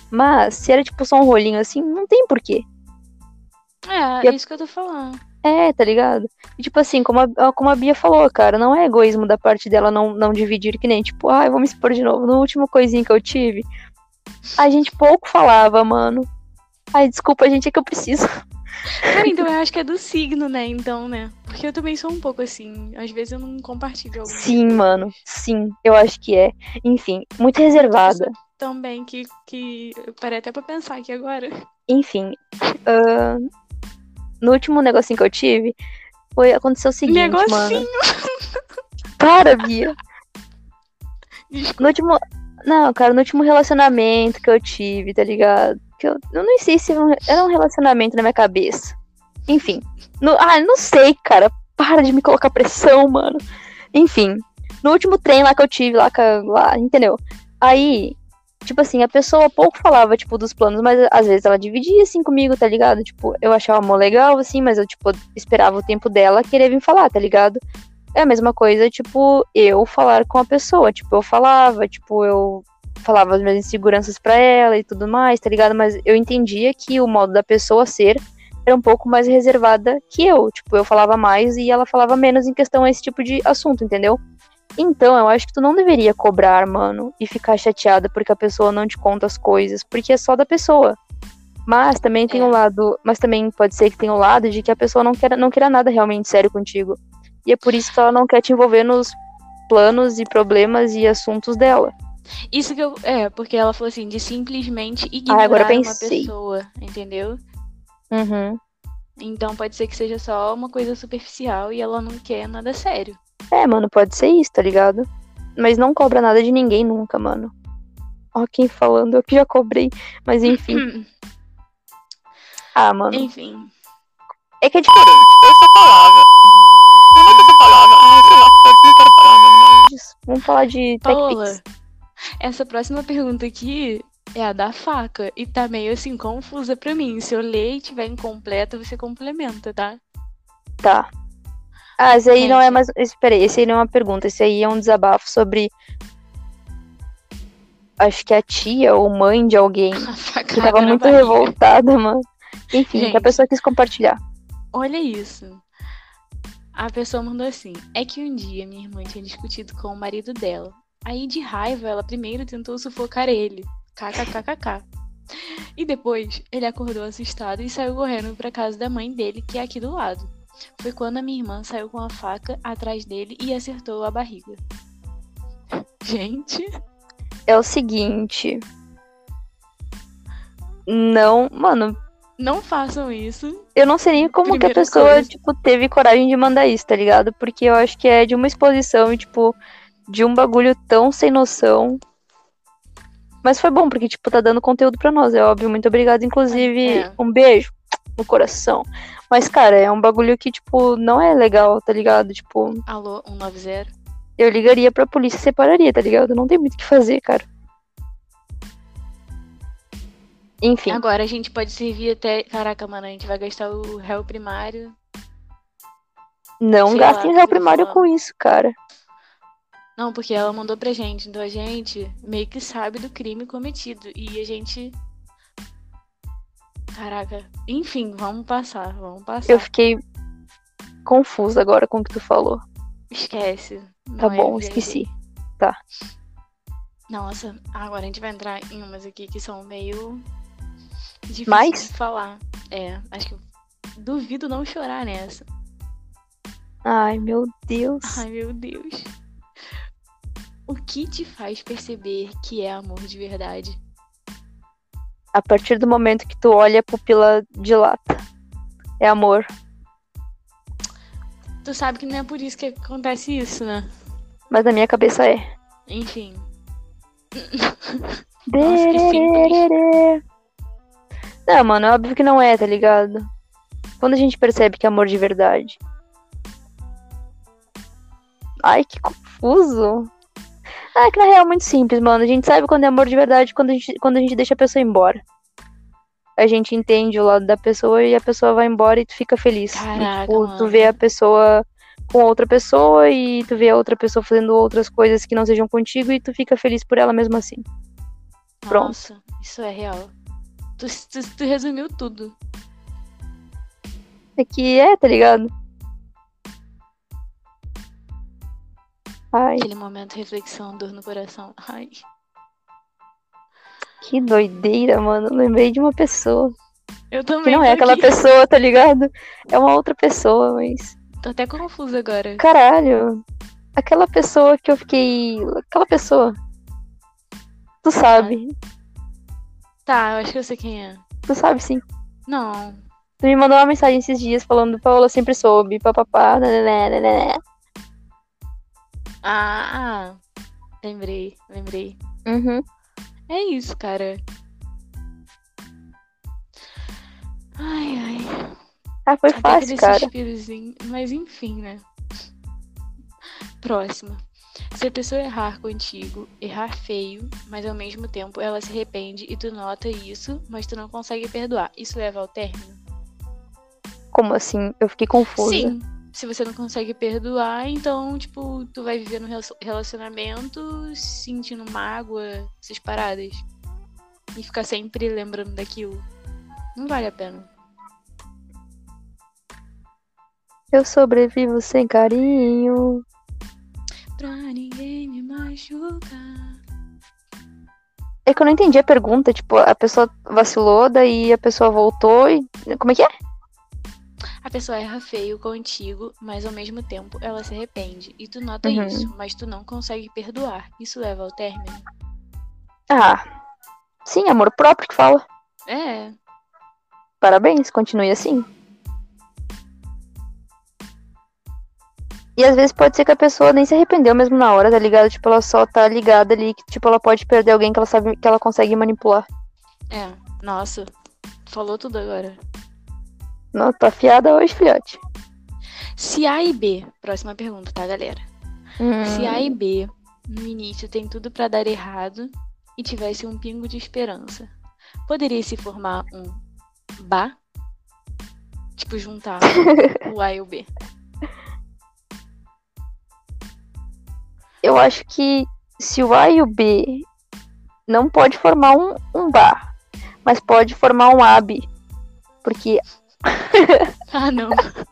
Speaker 2: Mas se era tipo só um rolinho assim, não tem porquê.
Speaker 1: É, é isso que eu tô falando.
Speaker 2: É, tá ligado? E, tipo assim, como a, como a Bia falou, cara, não é egoísmo da parte dela não, não dividir, que nem, tipo, ai, ah, vou me expor de novo. No último coisinho que eu tive, a gente pouco falava, mano. Ai, desculpa, gente, é que eu preciso.
Speaker 1: Cara, então eu acho que é do signo, né? Então, né? Porque eu também sou um pouco assim. Às vezes eu não compartilho algumas
Speaker 2: Sim, coisas. mano. Sim, eu acho que é. Enfim, muito reservada.
Speaker 1: Também, que, que eu parei até pra pensar aqui agora.
Speaker 2: Enfim. Uh, no último negocinho que eu tive, foi aconteceu o seguinte, negocinho. mano. Para, Bia. No último. Não, cara, no último relacionamento que eu tive, tá ligado? Que eu, eu não sei se era um relacionamento na minha cabeça. Enfim. No, ah, não sei, cara. Para de me colocar pressão, mano. Enfim. No último trem lá que eu tive, lá, lá entendeu? Aí, tipo assim, a pessoa pouco falava, tipo, dos planos, mas às vezes ela dividia, assim, comigo, tá ligado? Tipo, eu achava mó legal, assim, mas eu, tipo, esperava o tempo dela querer vir falar, tá ligado? É a mesma coisa, tipo, eu falar com a pessoa. Tipo, eu falava, tipo, eu falava as minhas inseguranças para ela e tudo mais, tá ligado? Mas eu entendia que o modo da pessoa ser era um pouco mais reservada que eu. Tipo, eu falava mais e ela falava menos em questão a esse tipo de assunto, entendeu? Então, eu acho que tu não deveria cobrar, mano, e ficar chateada porque a pessoa não te conta as coisas, porque é só da pessoa. Mas também tem o um é. lado, mas também pode ser que tenha o um lado de que a pessoa não queira, não queira nada realmente sério contigo. E é por isso que ela não quer te envolver nos planos e problemas e assuntos dela.
Speaker 1: Isso que eu. É, porque ela falou assim, de simplesmente ignorar ah, agora uma pessoa, entendeu?
Speaker 2: Uhum.
Speaker 1: Então pode ser que seja só uma coisa superficial e ela não quer nada sério.
Speaker 2: É, mano, pode ser isso, tá ligado? Mas não cobra nada de ninguém nunca, mano. Ó, quem falando, eu que já cobrei. Mas enfim. <laughs> ah, mano.
Speaker 1: Enfim.
Speaker 2: É que é diferente. Essa palavra. Como é essa palavra? Ai, sei lá, não quero falar nada disso. Vamos falar de
Speaker 1: Paola, essa próxima pergunta aqui é a da faca. E tá meio assim, confusa pra mim. Se eu ler e tiver incompleta, você complementa, tá?
Speaker 2: Tá. Ah, esse aí é, não é mais. Espera aí, esse aí não é uma pergunta. Esse aí é um desabafo sobre. Acho que a tia ou mãe de alguém <laughs> que tava muito revoltada, mano. Enfim, gente, que a pessoa quis compartilhar.
Speaker 1: Olha isso. A pessoa mandou assim: É que um dia minha irmã tinha discutido com o marido dela. Aí, de raiva, ela primeiro tentou sufocar ele. KKKKK. E depois, ele acordou assustado e saiu correndo para casa da mãe dele, que é aqui do lado. Foi quando a minha irmã saiu com a faca atrás dele e acertou a barriga. <laughs> Gente.
Speaker 2: É o seguinte. Não, mano.
Speaker 1: Não façam isso.
Speaker 2: Eu não sei nem como Primeira que a pessoa, coisa. tipo, teve coragem de mandar isso, tá ligado? Porque eu acho que é de uma exposição e, tipo, de um bagulho tão sem noção. Mas foi bom, porque, tipo, tá dando conteúdo pra nós, é óbvio. Muito obrigada, inclusive. É. Um beijo no coração. Mas, cara, é um bagulho que, tipo, não é legal, tá ligado? Tipo.
Speaker 1: Alô, 190.
Speaker 2: Eu ligaria pra polícia e separaria, tá ligado? Não tem muito o que fazer, cara. Enfim.
Speaker 1: Agora a gente pode servir até. Caraca, mano, a gente vai gastar o réu primário.
Speaker 2: Não gastem réu primário com isso, cara.
Speaker 1: Não, porque ela mandou pra gente, então a gente meio que sabe do crime cometido. E a gente. Caraca. Enfim, vamos passar, vamos passar.
Speaker 2: Eu fiquei confusa agora com o que tu falou.
Speaker 1: Esquece.
Speaker 2: Tá é bom, esqueci. Tá.
Speaker 1: Nossa, agora a gente vai entrar em umas aqui que são meio difíceis
Speaker 2: Mais?
Speaker 1: de falar. É, acho que duvido não chorar nessa.
Speaker 2: Ai, meu Deus.
Speaker 1: Ai, meu Deus. O que te faz perceber que é amor de verdade?
Speaker 2: A partir do momento que tu olha a pupila dilata. É amor.
Speaker 1: Tu sabe que não é por isso que acontece isso, né?
Speaker 2: Mas na minha cabeça é.
Speaker 1: Enfim. <laughs>
Speaker 2: Nossa, que simples. Não, mano, é óbvio que não é, tá ligado? Quando a gente percebe que é amor de verdade. Ai, que confuso. Ah, que na real é muito simples, mano. A gente sabe quando é amor de verdade quando a gente, quando a gente deixa a pessoa embora. A gente entende o lado da pessoa e a pessoa vai embora e tu fica feliz.
Speaker 1: Caraca,
Speaker 2: e, tipo, tu vê a pessoa com outra pessoa e tu vê a outra pessoa fazendo outras coisas que não sejam contigo e tu fica feliz por ela mesmo assim. Pronto.
Speaker 1: Nossa, isso é real. Tu, tu, tu resumiu tudo.
Speaker 2: É que é, tá ligado?
Speaker 1: Ai. Aquele momento de reflexão, dor no coração. Ai.
Speaker 2: Que doideira, mano. Eu lembrei de uma pessoa.
Speaker 1: Eu também.
Speaker 2: Que não é aquela pessoa, tá ligado? É uma outra pessoa, mas.
Speaker 1: Tô até confusa agora.
Speaker 2: Caralho. Aquela pessoa que eu fiquei. Aquela pessoa. Tu sabe.
Speaker 1: Tá, eu acho que eu sei quem é.
Speaker 2: Tu sabe sim.
Speaker 1: Não.
Speaker 2: Tu me mandou uma mensagem esses dias falando, Paula sempre soube, papapá, né, né, né,
Speaker 1: ah, lembrei, lembrei.
Speaker 2: Uhum.
Speaker 1: É isso, cara. Ai, ai.
Speaker 2: Ah, foi
Speaker 1: Até
Speaker 2: fácil, cara.
Speaker 1: suspirozinho, Mas enfim, né? Próxima. Se a pessoa errar contigo, errar feio, mas ao mesmo tempo ela se arrepende e tu nota isso, mas tu não consegue perdoar, isso leva ao término?
Speaker 2: Como assim? Eu fiquei confusa.
Speaker 1: Sim. Se você não consegue perdoar, então, tipo, tu vai viver no rela- relacionamento sentindo mágoa, essas paradas. E ficar sempre lembrando daquilo. Não vale a pena.
Speaker 2: Eu sobrevivo sem carinho.
Speaker 1: Pra ninguém me machucar.
Speaker 2: É que eu não entendi a pergunta. Tipo, a pessoa vacilou, daí a pessoa voltou e. Como é que é?
Speaker 1: A pessoa erra feio contigo, mas ao mesmo tempo ela se arrepende. E tu nota
Speaker 2: Uhum.
Speaker 1: isso, mas tu não consegue perdoar. Isso leva ao término?
Speaker 2: Ah. Sim, amor próprio que fala.
Speaker 1: É.
Speaker 2: Parabéns, continue assim. E às vezes pode ser que a pessoa nem se arrependeu mesmo na hora, tá ligado? Tipo, ela só tá ligada ali que, tipo, ela pode perder alguém que ela sabe que ela consegue manipular.
Speaker 1: É. Nossa. Falou tudo agora.
Speaker 2: Não, tá afiada hoje, filhote.
Speaker 1: Se A e B, próxima pergunta, tá, galera?
Speaker 2: Hum,
Speaker 1: Se A e B no início tem tudo pra dar errado e tivesse um pingo de esperança, poderia se formar um Ba? Tipo, juntar <laughs> o A e o B.
Speaker 2: Eu acho que se o A e o B não pode formar um, um bar, mas pode formar um AB. Porque
Speaker 1: Ah, não. <laughs>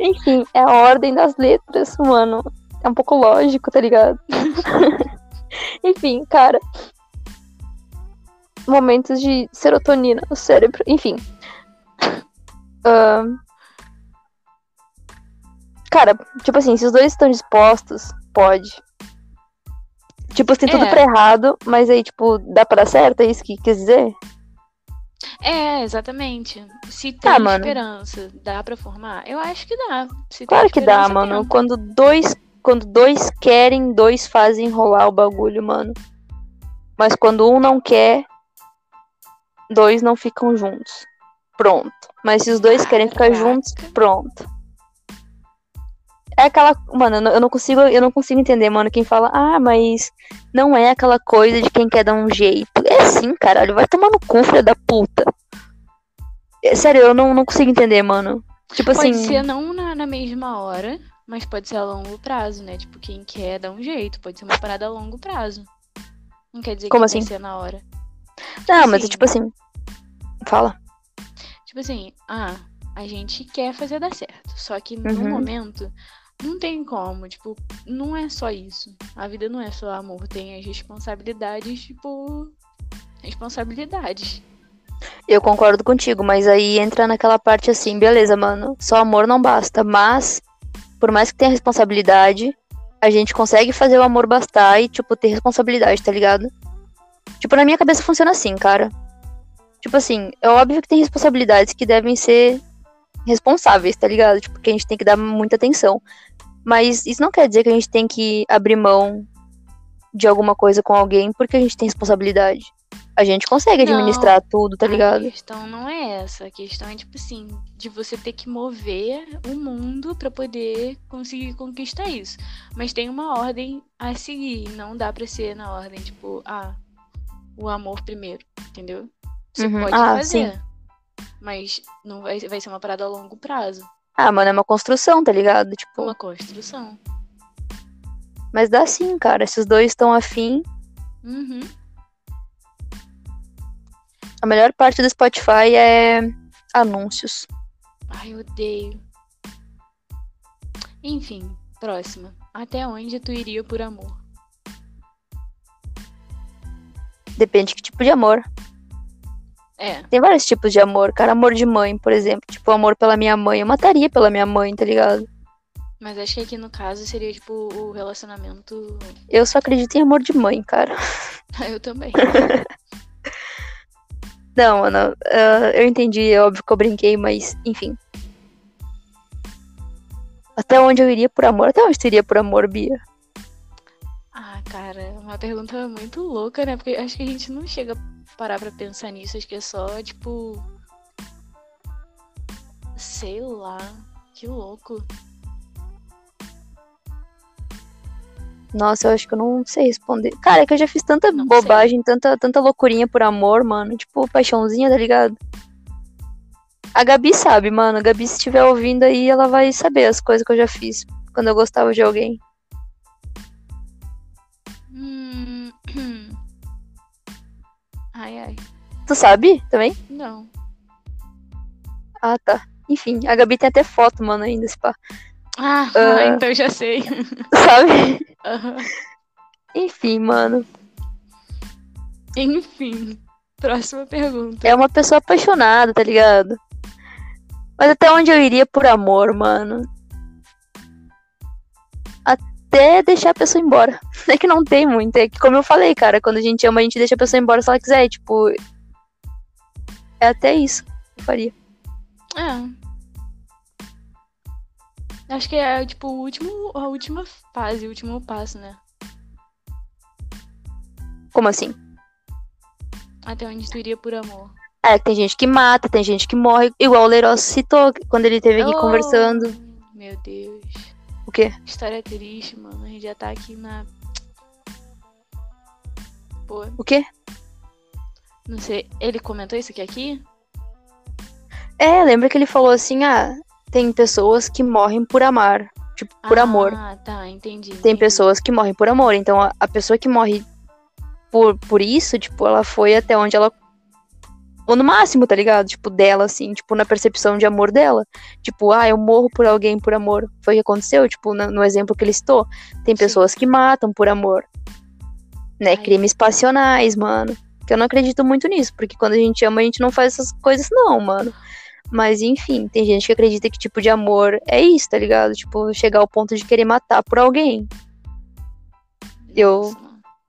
Speaker 2: Enfim, é a ordem das letras, mano. É um pouco lógico, tá ligado? <laughs> Enfim, cara. Momentos de serotonina no cérebro. Enfim. Ahn. Cara, tipo assim, se os dois estão dispostos, pode. Tipo, tem tudo
Speaker 1: É.
Speaker 2: pra errado, mas aí, tipo, dá pra dar certo? É isso que quis dizer?
Speaker 1: É, exatamente. Se tem
Speaker 2: Ah, mano.
Speaker 1: esperança, dá pra formar? Eu acho que dá. Se tem
Speaker 2: Claro que dá, mano. Quando dois, quando dois querem, dois fazem rolar o bagulho, mano. Mas quando um não quer, dois não ficam juntos. Pronto. Mas se os dois querem ficar juntos, pronto. É aquela, mano, eu não- consigo, eu não consigo entender, mano, quem fala: "Ah, mas não é aquela coisa de quem quer dar um jeito". É sim, caralho, vai tomar no cu, filha da puta. É, sério, eu não, não consigo entender, mano. Tipo
Speaker 1: Pode
Speaker 2: assim,
Speaker 1: ser não na, na mesma hora, mas pode ser a longo prazo, né? Tipo, quem quer dá um jeito. Pode ser uma parada a longo prazo. Não quer dizer
Speaker 2: Como
Speaker 1: que
Speaker 2: assim?
Speaker 1: vai ser na hora.
Speaker 2: não, mas é
Speaker 1: assim,
Speaker 2: tipo assim, fala.
Speaker 1: Tipo assim, ah, a gente quer fazer dar certo. Só que no
Speaker 2: Uhum.
Speaker 1: momento não tem como. Tipo, não é só isso. A vida não é só amor. Tem as responsabilidades, tipo. Responsabilidades.
Speaker 2: Eu concordo contigo, mas aí entra naquela parte assim, beleza, mano. Só amor não basta, mas por mais que tenha responsabilidade, a gente consegue fazer o amor bastar e tipo ter responsabilidade, tá ligado? Tipo, na minha cabeça funciona assim, cara. Tipo assim, é óbvio que tem responsabilidades que devem ser responsáveis, tá ligado? Tipo, que a gente tem que dar muita atenção. Mas isso não quer dizer que a gente tem que abrir mão de alguma coisa com alguém porque a gente tem responsabilidade. A gente consegue
Speaker 1: Não.
Speaker 2: administrar tudo, tá
Speaker 1: A
Speaker 2: ligado?
Speaker 1: questão não é essa. A questão é, tipo assim, de você ter que mover o mundo pra poder conseguir conquistar isso. Mas tem uma ordem a seguir. Não dá pra ser na ordem, tipo, ah, o amor primeiro, entendeu? Você
Speaker 2: Uhum.
Speaker 1: pode
Speaker 2: Ah,
Speaker 1: fazer. Mas não vai, vai ser uma parada a longo prazo.
Speaker 2: Ah, mano, é uma construção, tá ligado? Tipo,
Speaker 1: Uma construção.
Speaker 2: mas dá sim, cara. Se os dois estão afim,
Speaker 1: Uhum.
Speaker 2: a melhor parte do Spotify é anúncios.
Speaker 1: Ai, eu odeio. Enfim, próxima. Até onde tu iria por amor?
Speaker 2: Depende que tipo de amor.
Speaker 1: É,
Speaker 2: Tem vários tipos de amor, cara. Amor de mãe, por exemplo. Tipo, amor pela minha mãe. Eu mataria pela minha mãe, tá ligado?
Speaker 1: mas acho que aqui no caso seria tipo o relacionamento.
Speaker 2: Eu só acredito em amor de mãe, cara. <laughs>
Speaker 1: Eu também. <laughs>
Speaker 2: Não, mano. ah, eu entendi, é óbvio que eu brinquei, mas enfim. Até onde eu iria por amor? Até onde tu iria por amor, Bia?
Speaker 1: Ah, cara, é uma pergunta muito louca, né? Porque acho que a gente não chega parar pra pensar nisso, acho que é só, tipo. Sei lá. Que louco.
Speaker 2: Nossa, eu acho que eu não sei responder. Cara, é que eu já fiz tanta
Speaker 1: Não
Speaker 2: bobagem, tanta, tanta loucurinha por amor, mano. Tipo, paixãozinha, tá ligado? A Gabi sabe, mano. A Gabi, se estiver ouvindo aí, ela vai saber as coisas que eu já fiz quando eu gostava de alguém.
Speaker 1: Ai, ai.
Speaker 2: Tu sabe também?
Speaker 1: Não.
Speaker 2: Ah, tá. Enfim, a Gabi tem até foto, mano, ainda, se pá.
Speaker 1: Ah,
Speaker 2: Ah. <laughs>
Speaker 1: então já sei.
Speaker 2: Sabe?
Speaker 1: Aham.
Speaker 2: Enfim, mano.
Speaker 1: Enfim. Próxima pergunta.
Speaker 2: É uma pessoa apaixonada, tá ligado? Mas até onde eu iria por amor, mano? Até deixar a pessoa embora. <laughs> É que não tem muito. É que, como eu falei, cara, quando a gente ama, a gente deixa a pessoa embora se ela quiser. Tipo. É até isso que eu faria.
Speaker 1: É. Acho que é, tipo, o último, a última fase, o último passo, né?
Speaker 2: Como assim?
Speaker 1: Até onde tu iria por amor.
Speaker 2: É, tem gente que mata, tem gente que morre. Igual o Leiros citou quando ele esteve aqui
Speaker 1: Oh,
Speaker 2: conversando.
Speaker 1: Meu Deus.
Speaker 2: O quê?
Speaker 1: História triste, mano. A gente já tá aqui na. Pô,
Speaker 2: O quê?
Speaker 1: não sei. Ele comentou isso aqui aqui?
Speaker 2: É, lembra que ele falou assim: ah, tem pessoas que morrem por amar. Tipo, por amor.
Speaker 1: Ah, tá, entendi.
Speaker 2: Tem
Speaker 1: entendi.
Speaker 2: pessoas que morrem por amor. Então a, a pessoa que morre por, por isso, tipo, ela foi até onde ela. Ou no máximo, tá ligado? Tipo, dela, assim, tipo, na percepção de amor dela. Tipo, ah, eu morro por alguém por amor. Foi o que aconteceu, tipo, no, no exemplo que ele citou. Tem
Speaker 1: Sim.
Speaker 2: pessoas que matam por amor. Né?
Speaker 1: Ai.
Speaker 2: Crimes passionais, mano. Que eu não acredito muito nisso, porque quando a gente ama, a gente não faz essas coisas, não, mano. Mas enfim, tem gente que acredita que tipo de amor é isso, tá ligado? Tipo, chegar ao ponto de querer matar por alguém. Eu-.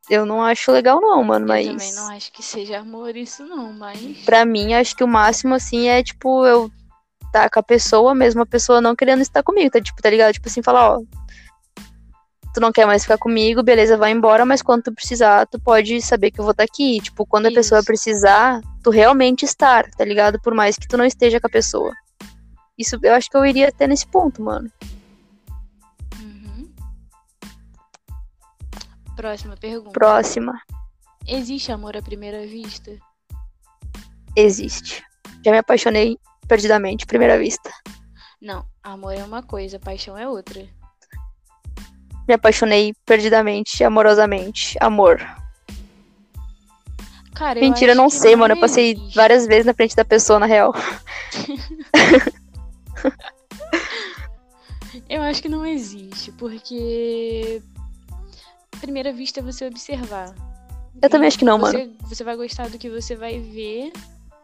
Speaker 2: Eu não acho legal, não, mano, mas.
Speaker 1: Eu também não acho que seja amor isso, não, mas.
Speaker 2: Pra mim, acho que o máximo, assim, é, tipo, eu estar com a pessoa, mesmo a pessoa não querendo estar comigo, tá? Tipo, tá ligado? Tipo assim, falar, ó. Tu não quer mais ficar comigo, beleza, vai embora, mas quando tu precisar, tu pode saber que eu vou estar aqui. Tipo, quando a pessoa
Speaker 1: Isso.
Speaker 2: precisar, tu realmente estar, tá ligado? Por mais que tu não esteja com a pessoa. Isso, eu acho que eu iria até nesse ponto, mano.
Speaker 1: Próxima pergunta.
Speaker 2: Próxima.
Speaker 1: Existe amor à primeira vista?
Speaker 2: Existe. Já me apaixonei perdidamente, primeira vista.
Speaker 1: Não, amor é uma coisa, paixão é outra.
Speaker 2: Me apaixonei perdidamente, amorosamente. Amor.
Speaker 1: Cara,
Speaker 2: Mentira, eu não sei, mano. Eu passei várias vezes na frente da pessoa, na real. <laughs>
Speaker 1: Eu acho que não existe, porque. Primeira vista é você observar.
Speaker 2: Eu também acho que não,
Speaker 1: você, Você vai gostar do que você vai ver,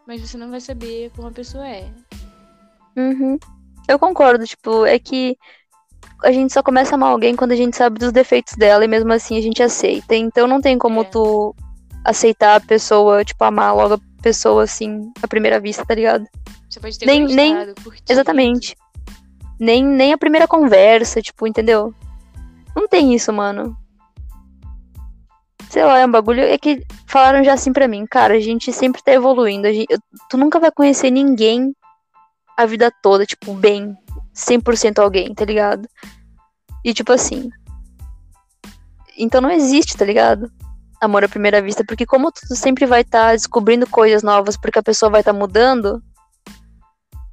Speaker 1: mas você não vai saber como a pessoa é.
Speaker 2: Uhum. Eu concordo, tipo, é que a gente só começa a amar alguém quando a gente sabe dos defeitos dela e mesmo assim a gente aceita. Então não tem como
Speaker 1: É.
Speaker 2: tu aceitar a pessoa, tipo, amar logo a pessoa assim, à primeira vista, tá ligado?
Speaker 1: Você pode ter
Speaker 2: Nem-
Speaker 1: gostado,
Speaker 2: nem-
Speaker 1: curtido.
Speaker 2: Exatamente. Nem, nem a primeira conversa, tipo, entendeu? Não tem isso, mano. Sei lá, é um bagulho. É que falaram já assim pra mim, cara, a gente sempre tá evoluindo. gente- eu- tu nunca vai conhecer ninguém a vida toda, tipo, bem, 100% alguém, tá ligado? E tipo assim. Então não existe, tá ligado? Amor à primeira vista, porque como tu sempre vai estar descobrindo coisas novas porque a pessoa vai estar mudando,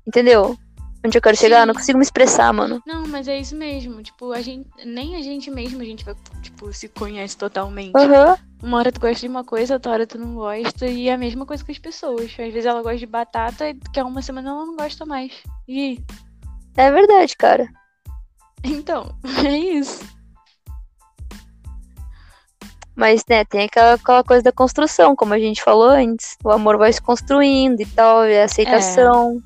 Speaker 2: entendeu? Onde eu quero chegar,
Speaker 1: Sim.
Speaker 2: não consigo me expressar, mano.
Speaker 1: Não, mas é isso mesmo. Tipo, a gente. Nem a gente mesmo a gente vai, tipo, se conhece totalmente.
Speaker 2: Aham.
Speaker 1: Uma hora tu gosta de uma coisa, outra hora tu não gosta. E é a mesma coisa com as pessoas. Às vezes ela gosta de batata e daqui a uma semana ela não gosta mais. E aí?
Speaker 2: É verdade, cara.
Speaker 1: Então, <laughs> é isso.
Speaker 2: Mas, né, tem aquela, aquela coisa da construção, como a gente falou antes. O amor vai se construindo e tal, e a aceitação.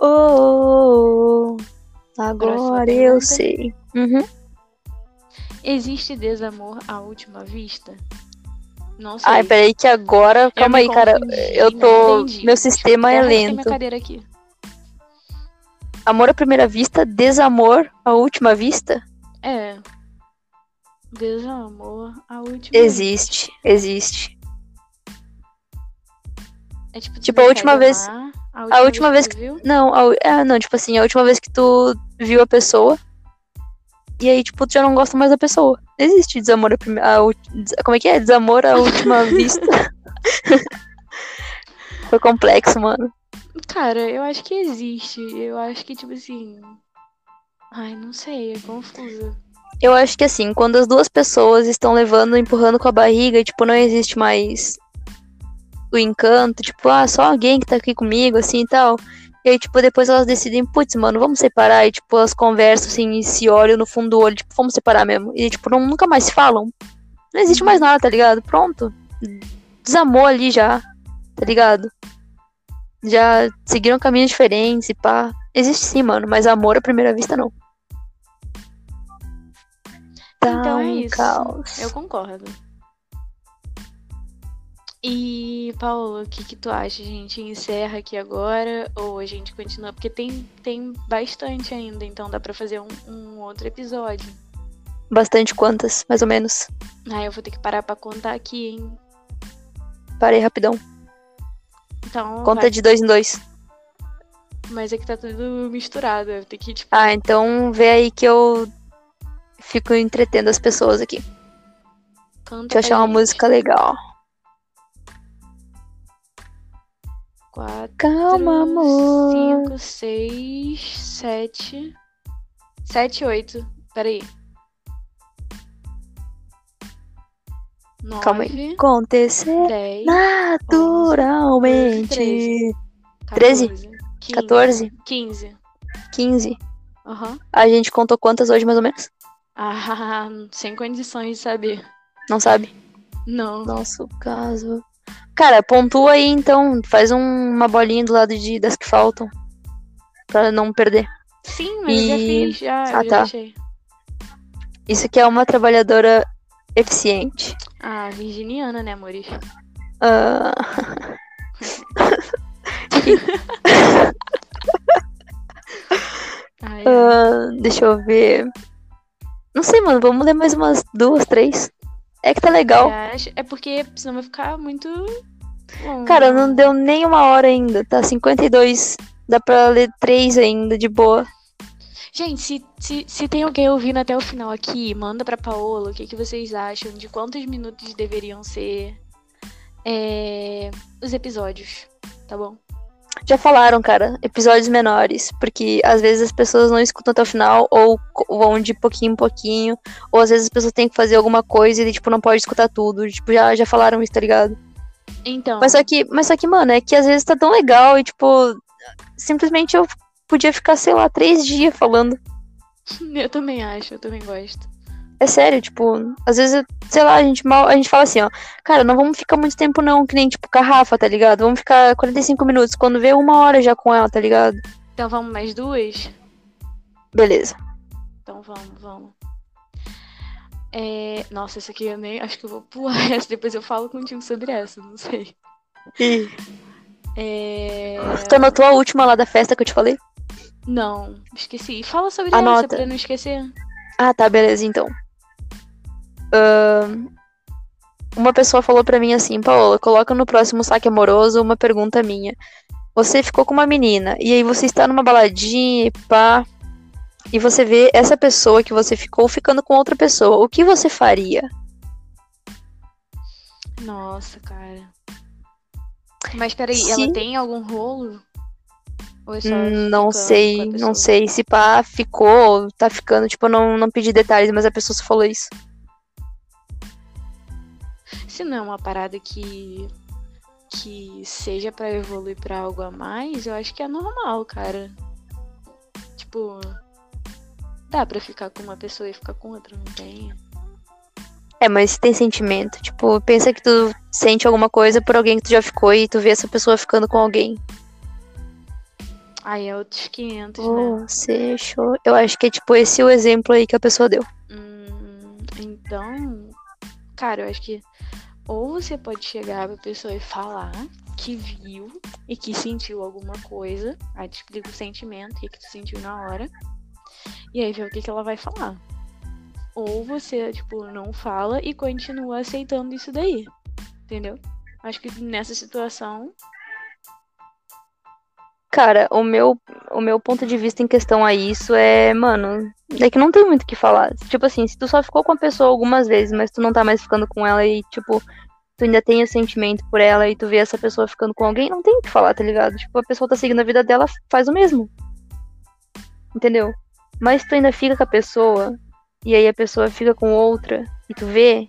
Speaker 2: Oh, oh, oh, agora eu
Speaker 1: pergunta.
Speaker 2: sei. Uhum.
Speaker 1: Existe desamor à última vista? Não sei.
Speaker 2: Ai, peraí, que agora.
Speaker 1: Eu
Speaker 2: Calma aí, cara. Eu tô.
Speaker 1: entendi.
Speaker 2: Meu sistema é
Speaker 1: tem minha
Speaker 2: lento.
Speaker 1: cadeira aqui.
Speaker 2: Amor à primeira vista, desamor à última vista?
Speaker 1: É. Desamor à última
Speaker 2: Existe, existe.
Speaker 1: É tipo,
Speaker 2: Tipo, a última vez-
Speaker 1: amar,
Speaker 2: a última vez
Speaker 1: que tu viu?
Speaker 2: Não, a, é, não, tipo assim, a última vez que tu viu a pessoa. E aí, tipo, tu já não gosta mais da pessoa. Não existe desamor a primeira. Como é que é? Desamor à última <laughs> vista. Foi complexo, mano.
Speaker 1: Cara, eu acho que existe. Eu acho que, tipo assim. Ai, não sei, é confuso.
Speaker 2: Eu acho que assim, quando as duas pessoas estão levando, empurrando com a barriga, tipo, não existe mais o encanto, tipo, ah, só alguém que tá aqui comigo, assim e tal. E aí, tipo, depois elas decidem, putz, mano, vamos separar. E, tipo, elas conversam, assim, e se olham no fundo do olho, tipo, vamos separar mesmo. E, tipo, não, nunca mais se falam. Não existe mais nada, tá ligado? Pronto. Desamou ali já, tá ligado? Já seguiram caminhos diferentes e pá. Existe sim, mano, mas amor à primeira vista não. Tá
Speaker 1: Então é isso.
Speaker 2: caos.
Speaker 1: Eu concordo. E, Paulo, o que que tu acha? A gente encerra aqui agora ou a gente continua? Porque tem, tem bastante ainda, então dá pra fazer um, um outro episódio.
Speaker 2: Bastante quantas, mais ou menos.
Speaker 1: Ah, eu vou ter que parar pra contar aqui, hein?
Speaker 2: Parei rapidão.
Speaker 1: Então,
Speaker 2: Conta
Speaker 1: vai.
Speaker 2: de dois em dois.
Speaker 1: Mas é que tá tudo misturado. Eu tenho que, tipo,
Speaker 2: Ah, então vê aí que eu fico entretendo as pessoas aqui.
Speaker 1: canta
Speaker 2: Deixa eu achar
Speaker 1: pra
Speaker 2: uma
Speaker 1: gente.
Speaker 2: música legal.
Speaker 1: Quatro,
Speaker 2: Calma, amor.
Speaker 1: cinco, seis, sete. Sete, oito. Peraí. Nove,
Speaker 2: Calma aí. Acontecer
Speaker 1: dez,
Speaker 2: naturalmente.
Speaker 1: treze.
Speaker 2: 13?
Speaker 1: 14,
Speaker 2: 14?
Speaker 1: 15.
Speaker 2: 15.
Speaker 1: Aham.
Speaker 2: A gente contou quantas hoje, mais ou menos?
Speaker 1: Ah, <laughs> sem condições de saber.
Speaker 2: Não sabe?
Speaker 1: Não.
Speaker 2: Nosso caso. Cara, pontua aí então. Faz um- uma bolinha do lado de, das que faltam. Pra não perder.
Speaker 1: Sim, mas eu já
Speaker 2: E-
Speaker 1: fiz, já,
Speaker 2: Ah,
Speaker 1: já
Speaker 2: tá.
Speaker 1: deixei.
Speaker 2: Isso aqui é uma trabalhadora eficiente.
Speaker 1: Ah, virginiana, né, amores?
Speaker 2: Ah, <laughs>
Speaker 1: ai.
Speaker 2: ah, deixa eu ver. Não sei, mano. Vamos ler mais umas duas, três. É que tá legal.
Speaker 1: Acha? É porque senão vai ficar muito. longo.
Speaker 2: Cara, não deu nem uma hora ainda. Tá 52. Dá pra ler três ainda, de boa.
Speaker 1: Gente, se, se, se tem alguém ouvindo até o final aqui, manda pra Paola o que, que vocês acham de quantos minutos deveriam ser é, os episódios, tá bom?
Speaker 2: Já falaram, cara, episódios menores, porque às vezes as pessoas não escutam até o final, ou vão de pouquinho em pouquinho, ou às vezes as pessoas têm que fazer alguma coisa e, tipo, não pode escutar tudo. Tipo, já, já falaram isso, tá ligado?
Speaker 1: Então,
Speaker 2: Mas só que, mas só que, mano, é que às vezes tá tão legal e, tipo, simplesmente eu podia ficar, sei lá, três dias falando. <laughs>
Speaker 1: eu também acho, eu também gosto.
Speaker 2: É sério, tipo, às vezes, sei lá, a gente mal, a gente fala assim, ó, cara, não vamos ficar muito tempo não, que nem, tipo, com a Rafa, tá ligado? Vamos ficar 45 minutos, quando vê uma hora já com ela, tá ligado?
Speaker 1: Então vamos mais duas?
Speaker 2: Beleza.
Speaker 1: Então vamos, vamos. É, Nossa, essa aqui eu nem. Acho que eu vou pular <laughs> essa, depois eu falo contigo sobre essa, não sei. É...
Speaker 2: Tu anotou a última lá da festa que eu te falei?
Speaker 1: Não, esqueci. Fala sobre
Speaker 2: Anota.
Speaker 1: essa pra não esquecer.
Speaker 2: Ah, tá, beleza, então. Uma pessoa falou pra mim assim, Paola, coloca no próximo saque amoroso uma pergunta minha. Você ficou com uma menina, e aí você está numa baladinha e pá, e você vê essa pessoa que você ficou ficando com outra pessoa. O que você faria?
Speaker 1: Nossa, cara. Mas peraí,
Speaker 2: Se-
Speaker 1: ela tem algum rolo? Ou é
Speaker 2: Hum, não sei, não sei se pá ficou, tá ficando, tipo, eu não, não pedi detalhes, mas a pessoa só falou isso.
Speaker 1: Se não é uma parada que. que seja pra evoluir pra algo a mais, eu acho que é normal, cara. Tipo. Dá pra ficar com uma pessoa e ficar com outra, não tem?
Speaker 2: É, mas se tem sentimento, tipo, pensa que tu sente alguma coisa por alguém que tu já ficou e tu vê essa pessoa ficando com alguém.
Speaker 1: Aí é outros 500, né?
Speaker 2: Você achou? Eu acho que é tipo esse o exemplo aí que a pessoa deu.
Speaker 1: Hum, então, cara, eu acho que ou você pode chegar pra pessoa e falar que viu e que sentiu alguma coisa, aí te explica o sentimento, o que, que tu sentiu na hora, e aí vê o que, que ela vai falar. Ou você, tipo, não fala e continua aceitando isso daí, entendeu? Acho que nessa situação
Speaker 2: Cara, o meu, o meu ponto de vista em questão a isso é, mano, é que não tem muito o que falar. Tipo assim, se tu só ficou com a pessoa algumas vezes, mas tu não tá mais ficando com ela e, tipo, tu ainda tem esse sentimento por ela e tu vê essa pessoa ficando com alguém, não tem o que falar, tá ligado? Tipo, a pessoa tá seguindo a vida dela, faz o mesmo. Entendeu? Mas tu ainda fica com a pessoa, e aí a pessoa fica com outra, e tu vê,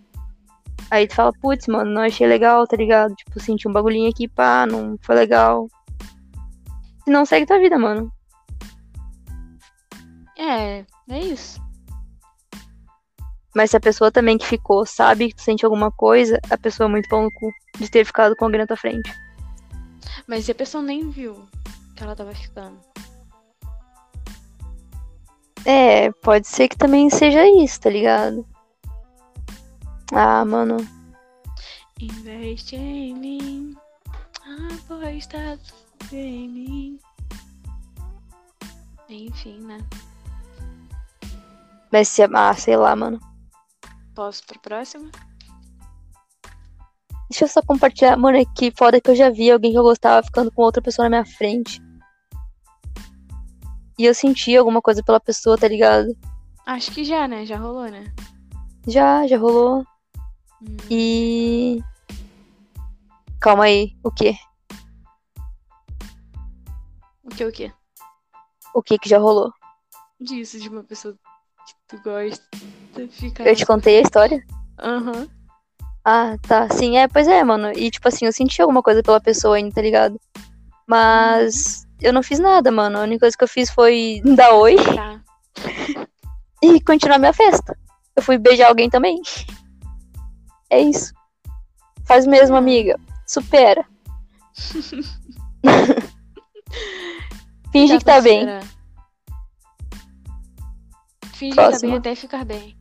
Speaker 2: aí tu fala, putz, mano, não achei legal, tá ligado? Tipo, senti um bagulhinho aqui, pá, não foi legal. Se não segue tua vida, mano.
Speaker 1: É, é isso.
Speaker 2: Mas se a pessoa também que ficou sabe que tu sente alguma coisa, a pessoa é muito pão no cu de ter ficado com alguém na tua frente.
Speaker 1: Mas se a pessoa nem viu que ela tava ficando.
Speaker 2: É, pode ser que também seja isso, tá ligado? Ah, mano.
Speaker 1: Investe em mim. Aposta em mim. Enfim, né?
Speaker 2: Mas se. Ah, sei lá, mano.
Speaker 1: Posso pro próximo?
Speaker 2: Deixa eu só compartilhar. Mano, é que foda que eu já vi alguém que eu gostava ficando com outra pessoa na minha frente. E eu senti alguma coisa pela pessoa, tá ligado?
Speaker 1: Acho que já, né? Já rolou, né?
Speaker 2: Já, já rolou.
Speaker 1: Hum.
Speaker 2: E. Calma aí, o quê?
Speaker 1: O que, o que?
Speaker 2: O que que já rolou?
Speaker 1: Disso, de uma pessoa que tu gosta ficar.
Speaker 2: Eu te contei a história?
Speaker 1: Aham.
Speaker 2: Ah, tá. Sim, é, pois é, mano. E tipo assim, eu senti alguma coisa pela pessoa ainda, tá ligado? Mas eu não fiz nada, mano. A única coisa que eu fiz foi <laughs> dar oi
Speaker 1: Tá. <laughs>
Speaker 2: e continuar minha festa. Eu fui beijar alguém também. É isso. Faz mesmo, amiga. Supera. <laughs> Finge
Speaker 1: Dá
Speaker 2: que tá bem.
Speaker 1: Finge que tá bem até ficar bem.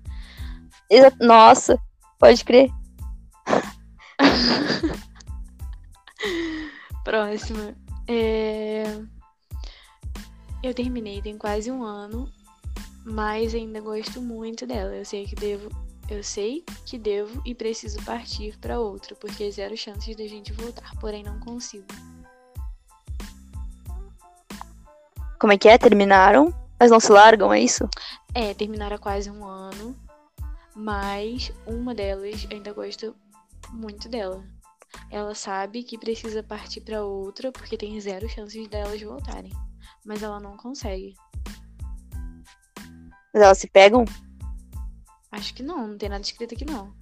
Speaker 2: Exa- Nossa, pode crer. <laughs>
Speaker 1: Próxima. É... Eu terminei tem quase um ano, mas ainda gosto muito dela. Eu sei que devo, eu sei que devo e preciso partir pra outra, porque zero chances da gente voltar, porém não consigo.
Speaker 2: Como é que é? Terminaram, mas não se largam, é isso?
Speaker 1: É, terminaram há quase um ano, mas uma delas ainda gosta muito dela. Ela sabe que precisa partir pra outra porque tem zero chances delas voltarem, mas ela não consegue.
Speaker 2: Mas elas se pegam?
Speaker 1: Acho que não, não tem nada escrito aqui não.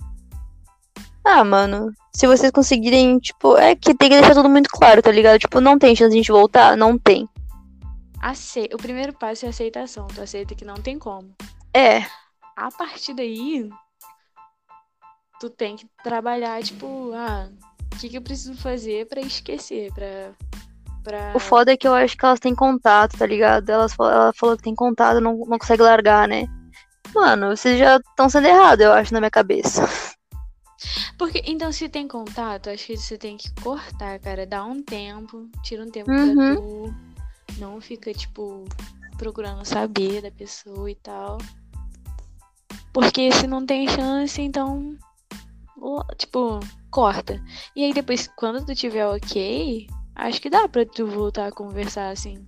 Speaker 2: Ah, mano, se vocês conseguirem, tipo, é que tem que deixar tudo muito claro, tá ligado? Tipo, não tem chance de a gente voltar? Não tem.
Speaker 1: Ace... O primeiro passo é aceitação. Tu aceita que não tem como.
Speaker 2: É,
Speaker 1: A partir daí, tu tem que trabalhar, tipo, ah, o que, que eu preciso fazer pra esquecer, pra. pra...
Speaker 2: o foda é que eu acho que elas têm contato, tá ligado? Elas, ela falou que tem contato, não, não consegue largar, né? Mano, vocês já estão sendo errado, eu acho, na minha cabeça. <laughs>
Speaker 1: Porque, então, se tem contato, acho que você tem que cortar, cara. Dá um tempo, tira um tempo
Speaker 2: Uhum.
Speaker 1: pra tu. Não fica, tipo, procurando saber da pessoa e tal. Porque se não tem chance, então. Tipo, corta. E aí depois, quando tu tiver ok, acho que dá pra tu voltar a conversar assim.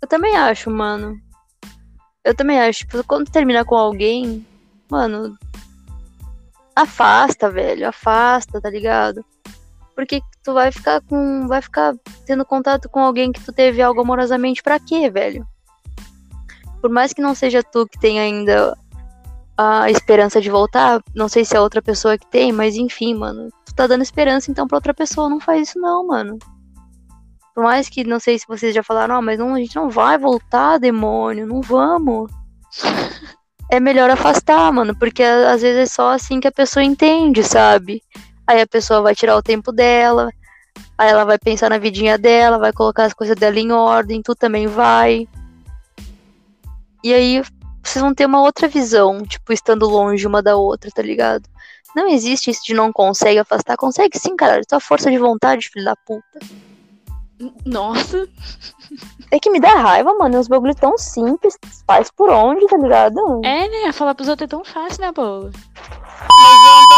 Speaker 2: Eu também acho, mano. Eu também acho. Tipo, quando terminar com alguém, mano. Afasta, velho. Afasta, tá ligado? Porque tu vai ficar com. Vai ficar tendo contato com alguém que tu teve algo amorosamente pra quê, velho? Por mais que não seja tu que tenha ainda a esperança de voltar, não sei se é outra pessoa que tem, mas enfim, mano. Tu tá dando esperança então pra outra pessoa. Não faz isso, não, mano. Por mais que não sei se vocês já falaram, ah, mas não, a gente não vai voltar, demônio, não vamos. <laughs> É melhor afastar, mano, porque às vezes é só assim que a pessoa entende, sabe? Aí a pessoa vai tirar o tempo dela, aí ela vai pensar na vidinha dela, vai colocar as coisas dela em ordem, tu também vai. E aí vocês vão ter uma outra visão, tipo, estando longe uma da outra, tá ligado? Não existe isso de não consegue afastar. Consegue sim, cara. Só força de vontade, filho da puta.
Speaker 1: Nossa,
Speaker 2: É que me dá raiva, mano. É uns bagulho tão simples. Faz por onde, tá ligado?
Speaker 1: é, né? Falar pros outros é tão fácil, né, Paula?
Speaker 3: Mas eu não tô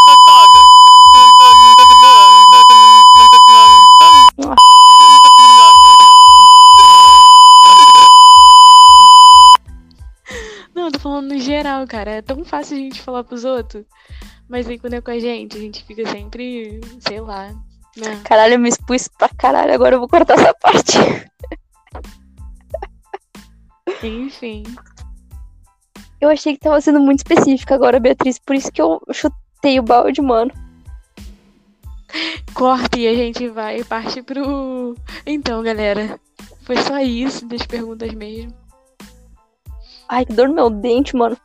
Speaker 3: Não, eu tô falando no
Speaker 1: geral, cara. É tão fácil a gente falar pros outros. Mas aí quando é com a gente, a gente fica sempre, sei lá. Né?
Speaker 2: Caralho, eu me expus pra caralho, agora eu vou cortar essa parte.
Speaker 1: Enfim.
Speaker 2: Eu achei que tava sendo muito específica agora, Beatriz, por isso que eu chutei o balde, mano.
Speaker 1: Corta e a gente vai parte pro. Então, galera. Foi só isso das perguntas mesmo.
Speaker 2: Ai, que dor no meu dente, mano.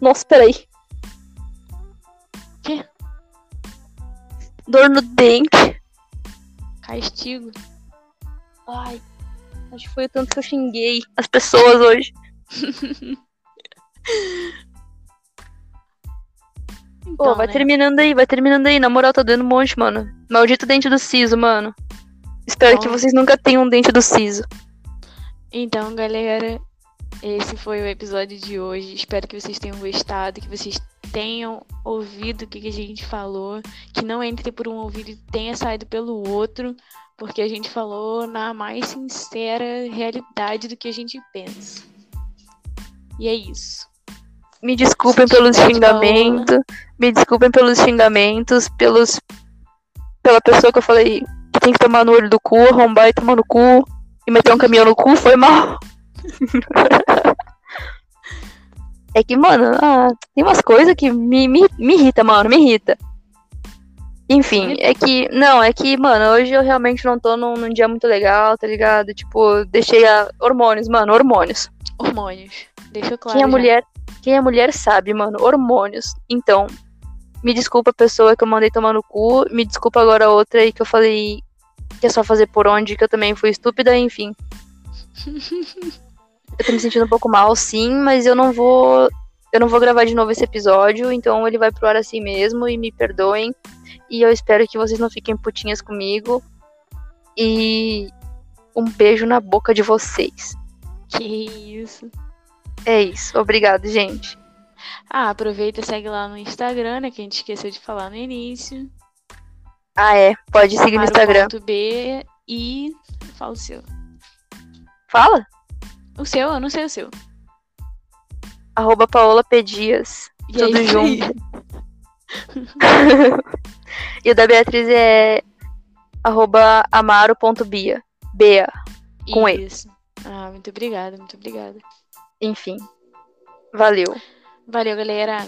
Speaker 2: Nossa, peraí.
Speaker 1: Quê?
Speaker 2: Dor no dente.
Speaker 1: Castigo.
Speaker 2: Ai, acho que foi o tanto que eu xinguei as pessoas hoje. <laughs> Pô,
Speaker 1: Então,
Speaker 2: vai
Speaker 1: né?
Speaker 2: terminando aí, vai terminando aí. Na moral, tá doendo um monte, mano. Maldito dente do siso, mano. Espero que vocês nunca tenham um dente do siso.
Speaker 1: Então, galera, esse foi o episódio de hoje. Espero que vocês tenham gostado, que vocês tenham ouvido o que, que a gente falou, que não entre por um ouvido e tenha saído pelo outro, porque a gente falou na mais sincera realidade do que a gente pensa. E é isso.
Speaker 2: Me desculpem pelos
Speaker 1: vontade,
Speaker 2: xingamentos. Me desculpem pelos xingamentos, pelos. Pela pessoa que eu falei que tem que tomar no olho do cu, arrombar e tomar no cu. E meter um caminhão no cu, foi mal. <laughs> é que, mano, ah, tem umas coisas que me, me, me irrita, mano, me irrita. Enfim, é que. Não, é que, mano, hoje eu realmente não tô num, num dia muito legal, tá ligado? Tipo, deixei a. Hormônios, mano, hormônios.
Speaker 1: Hormônios. Deixa claro.
Speaker 2: Quem é
Speaker 1: já.
Speaker 2: mulher, quem é mulher sabe, mano, hormônios. Então, me desculpa a pessoa que eu mandei tomar no cu, me desculpa agora a outra aí que eu falei que é só fazer por onde, que eu também fui estúpida, enfim. <laughs> eu tô me sentindo um pouco mal, sim, mas eu não vou eu não vou gravar de novo esse episódio, então ele vai pro ar assim mesmo e me perdoem. E eu espero que vocês não fiquem putinhas comigo. E um beijo na boca de vocês.
Speaker 1: Que isso.
Speaker 2: É isso. Obrigado, gente.
Speaker 1: Ah, aproveita e segue lá no Instagram, né? Que a gente esqueceu de falar no início.
Speaker 2: Ah, é. Pode seguir no Instagram.
Speaker 1: B e. Fala o seu.
Speaker 2: Fala.
Speaker 1: O seu? Eu não sei o seu.
Speaker 2: Arroba Paola P. Dias.
Speaker 1: E
Speaker 2: Tudo
Speaker 1: aí,
Speaker 2: junto. <laughs> e o da Beatriz é arroba amaro.bia. Bea. Com E.
Speaker 1: Isso. Ah, muito obrigada, muito obrigada.
Speaker 2: Enfim. Valeu.
Speaker 1: Valeu, galera.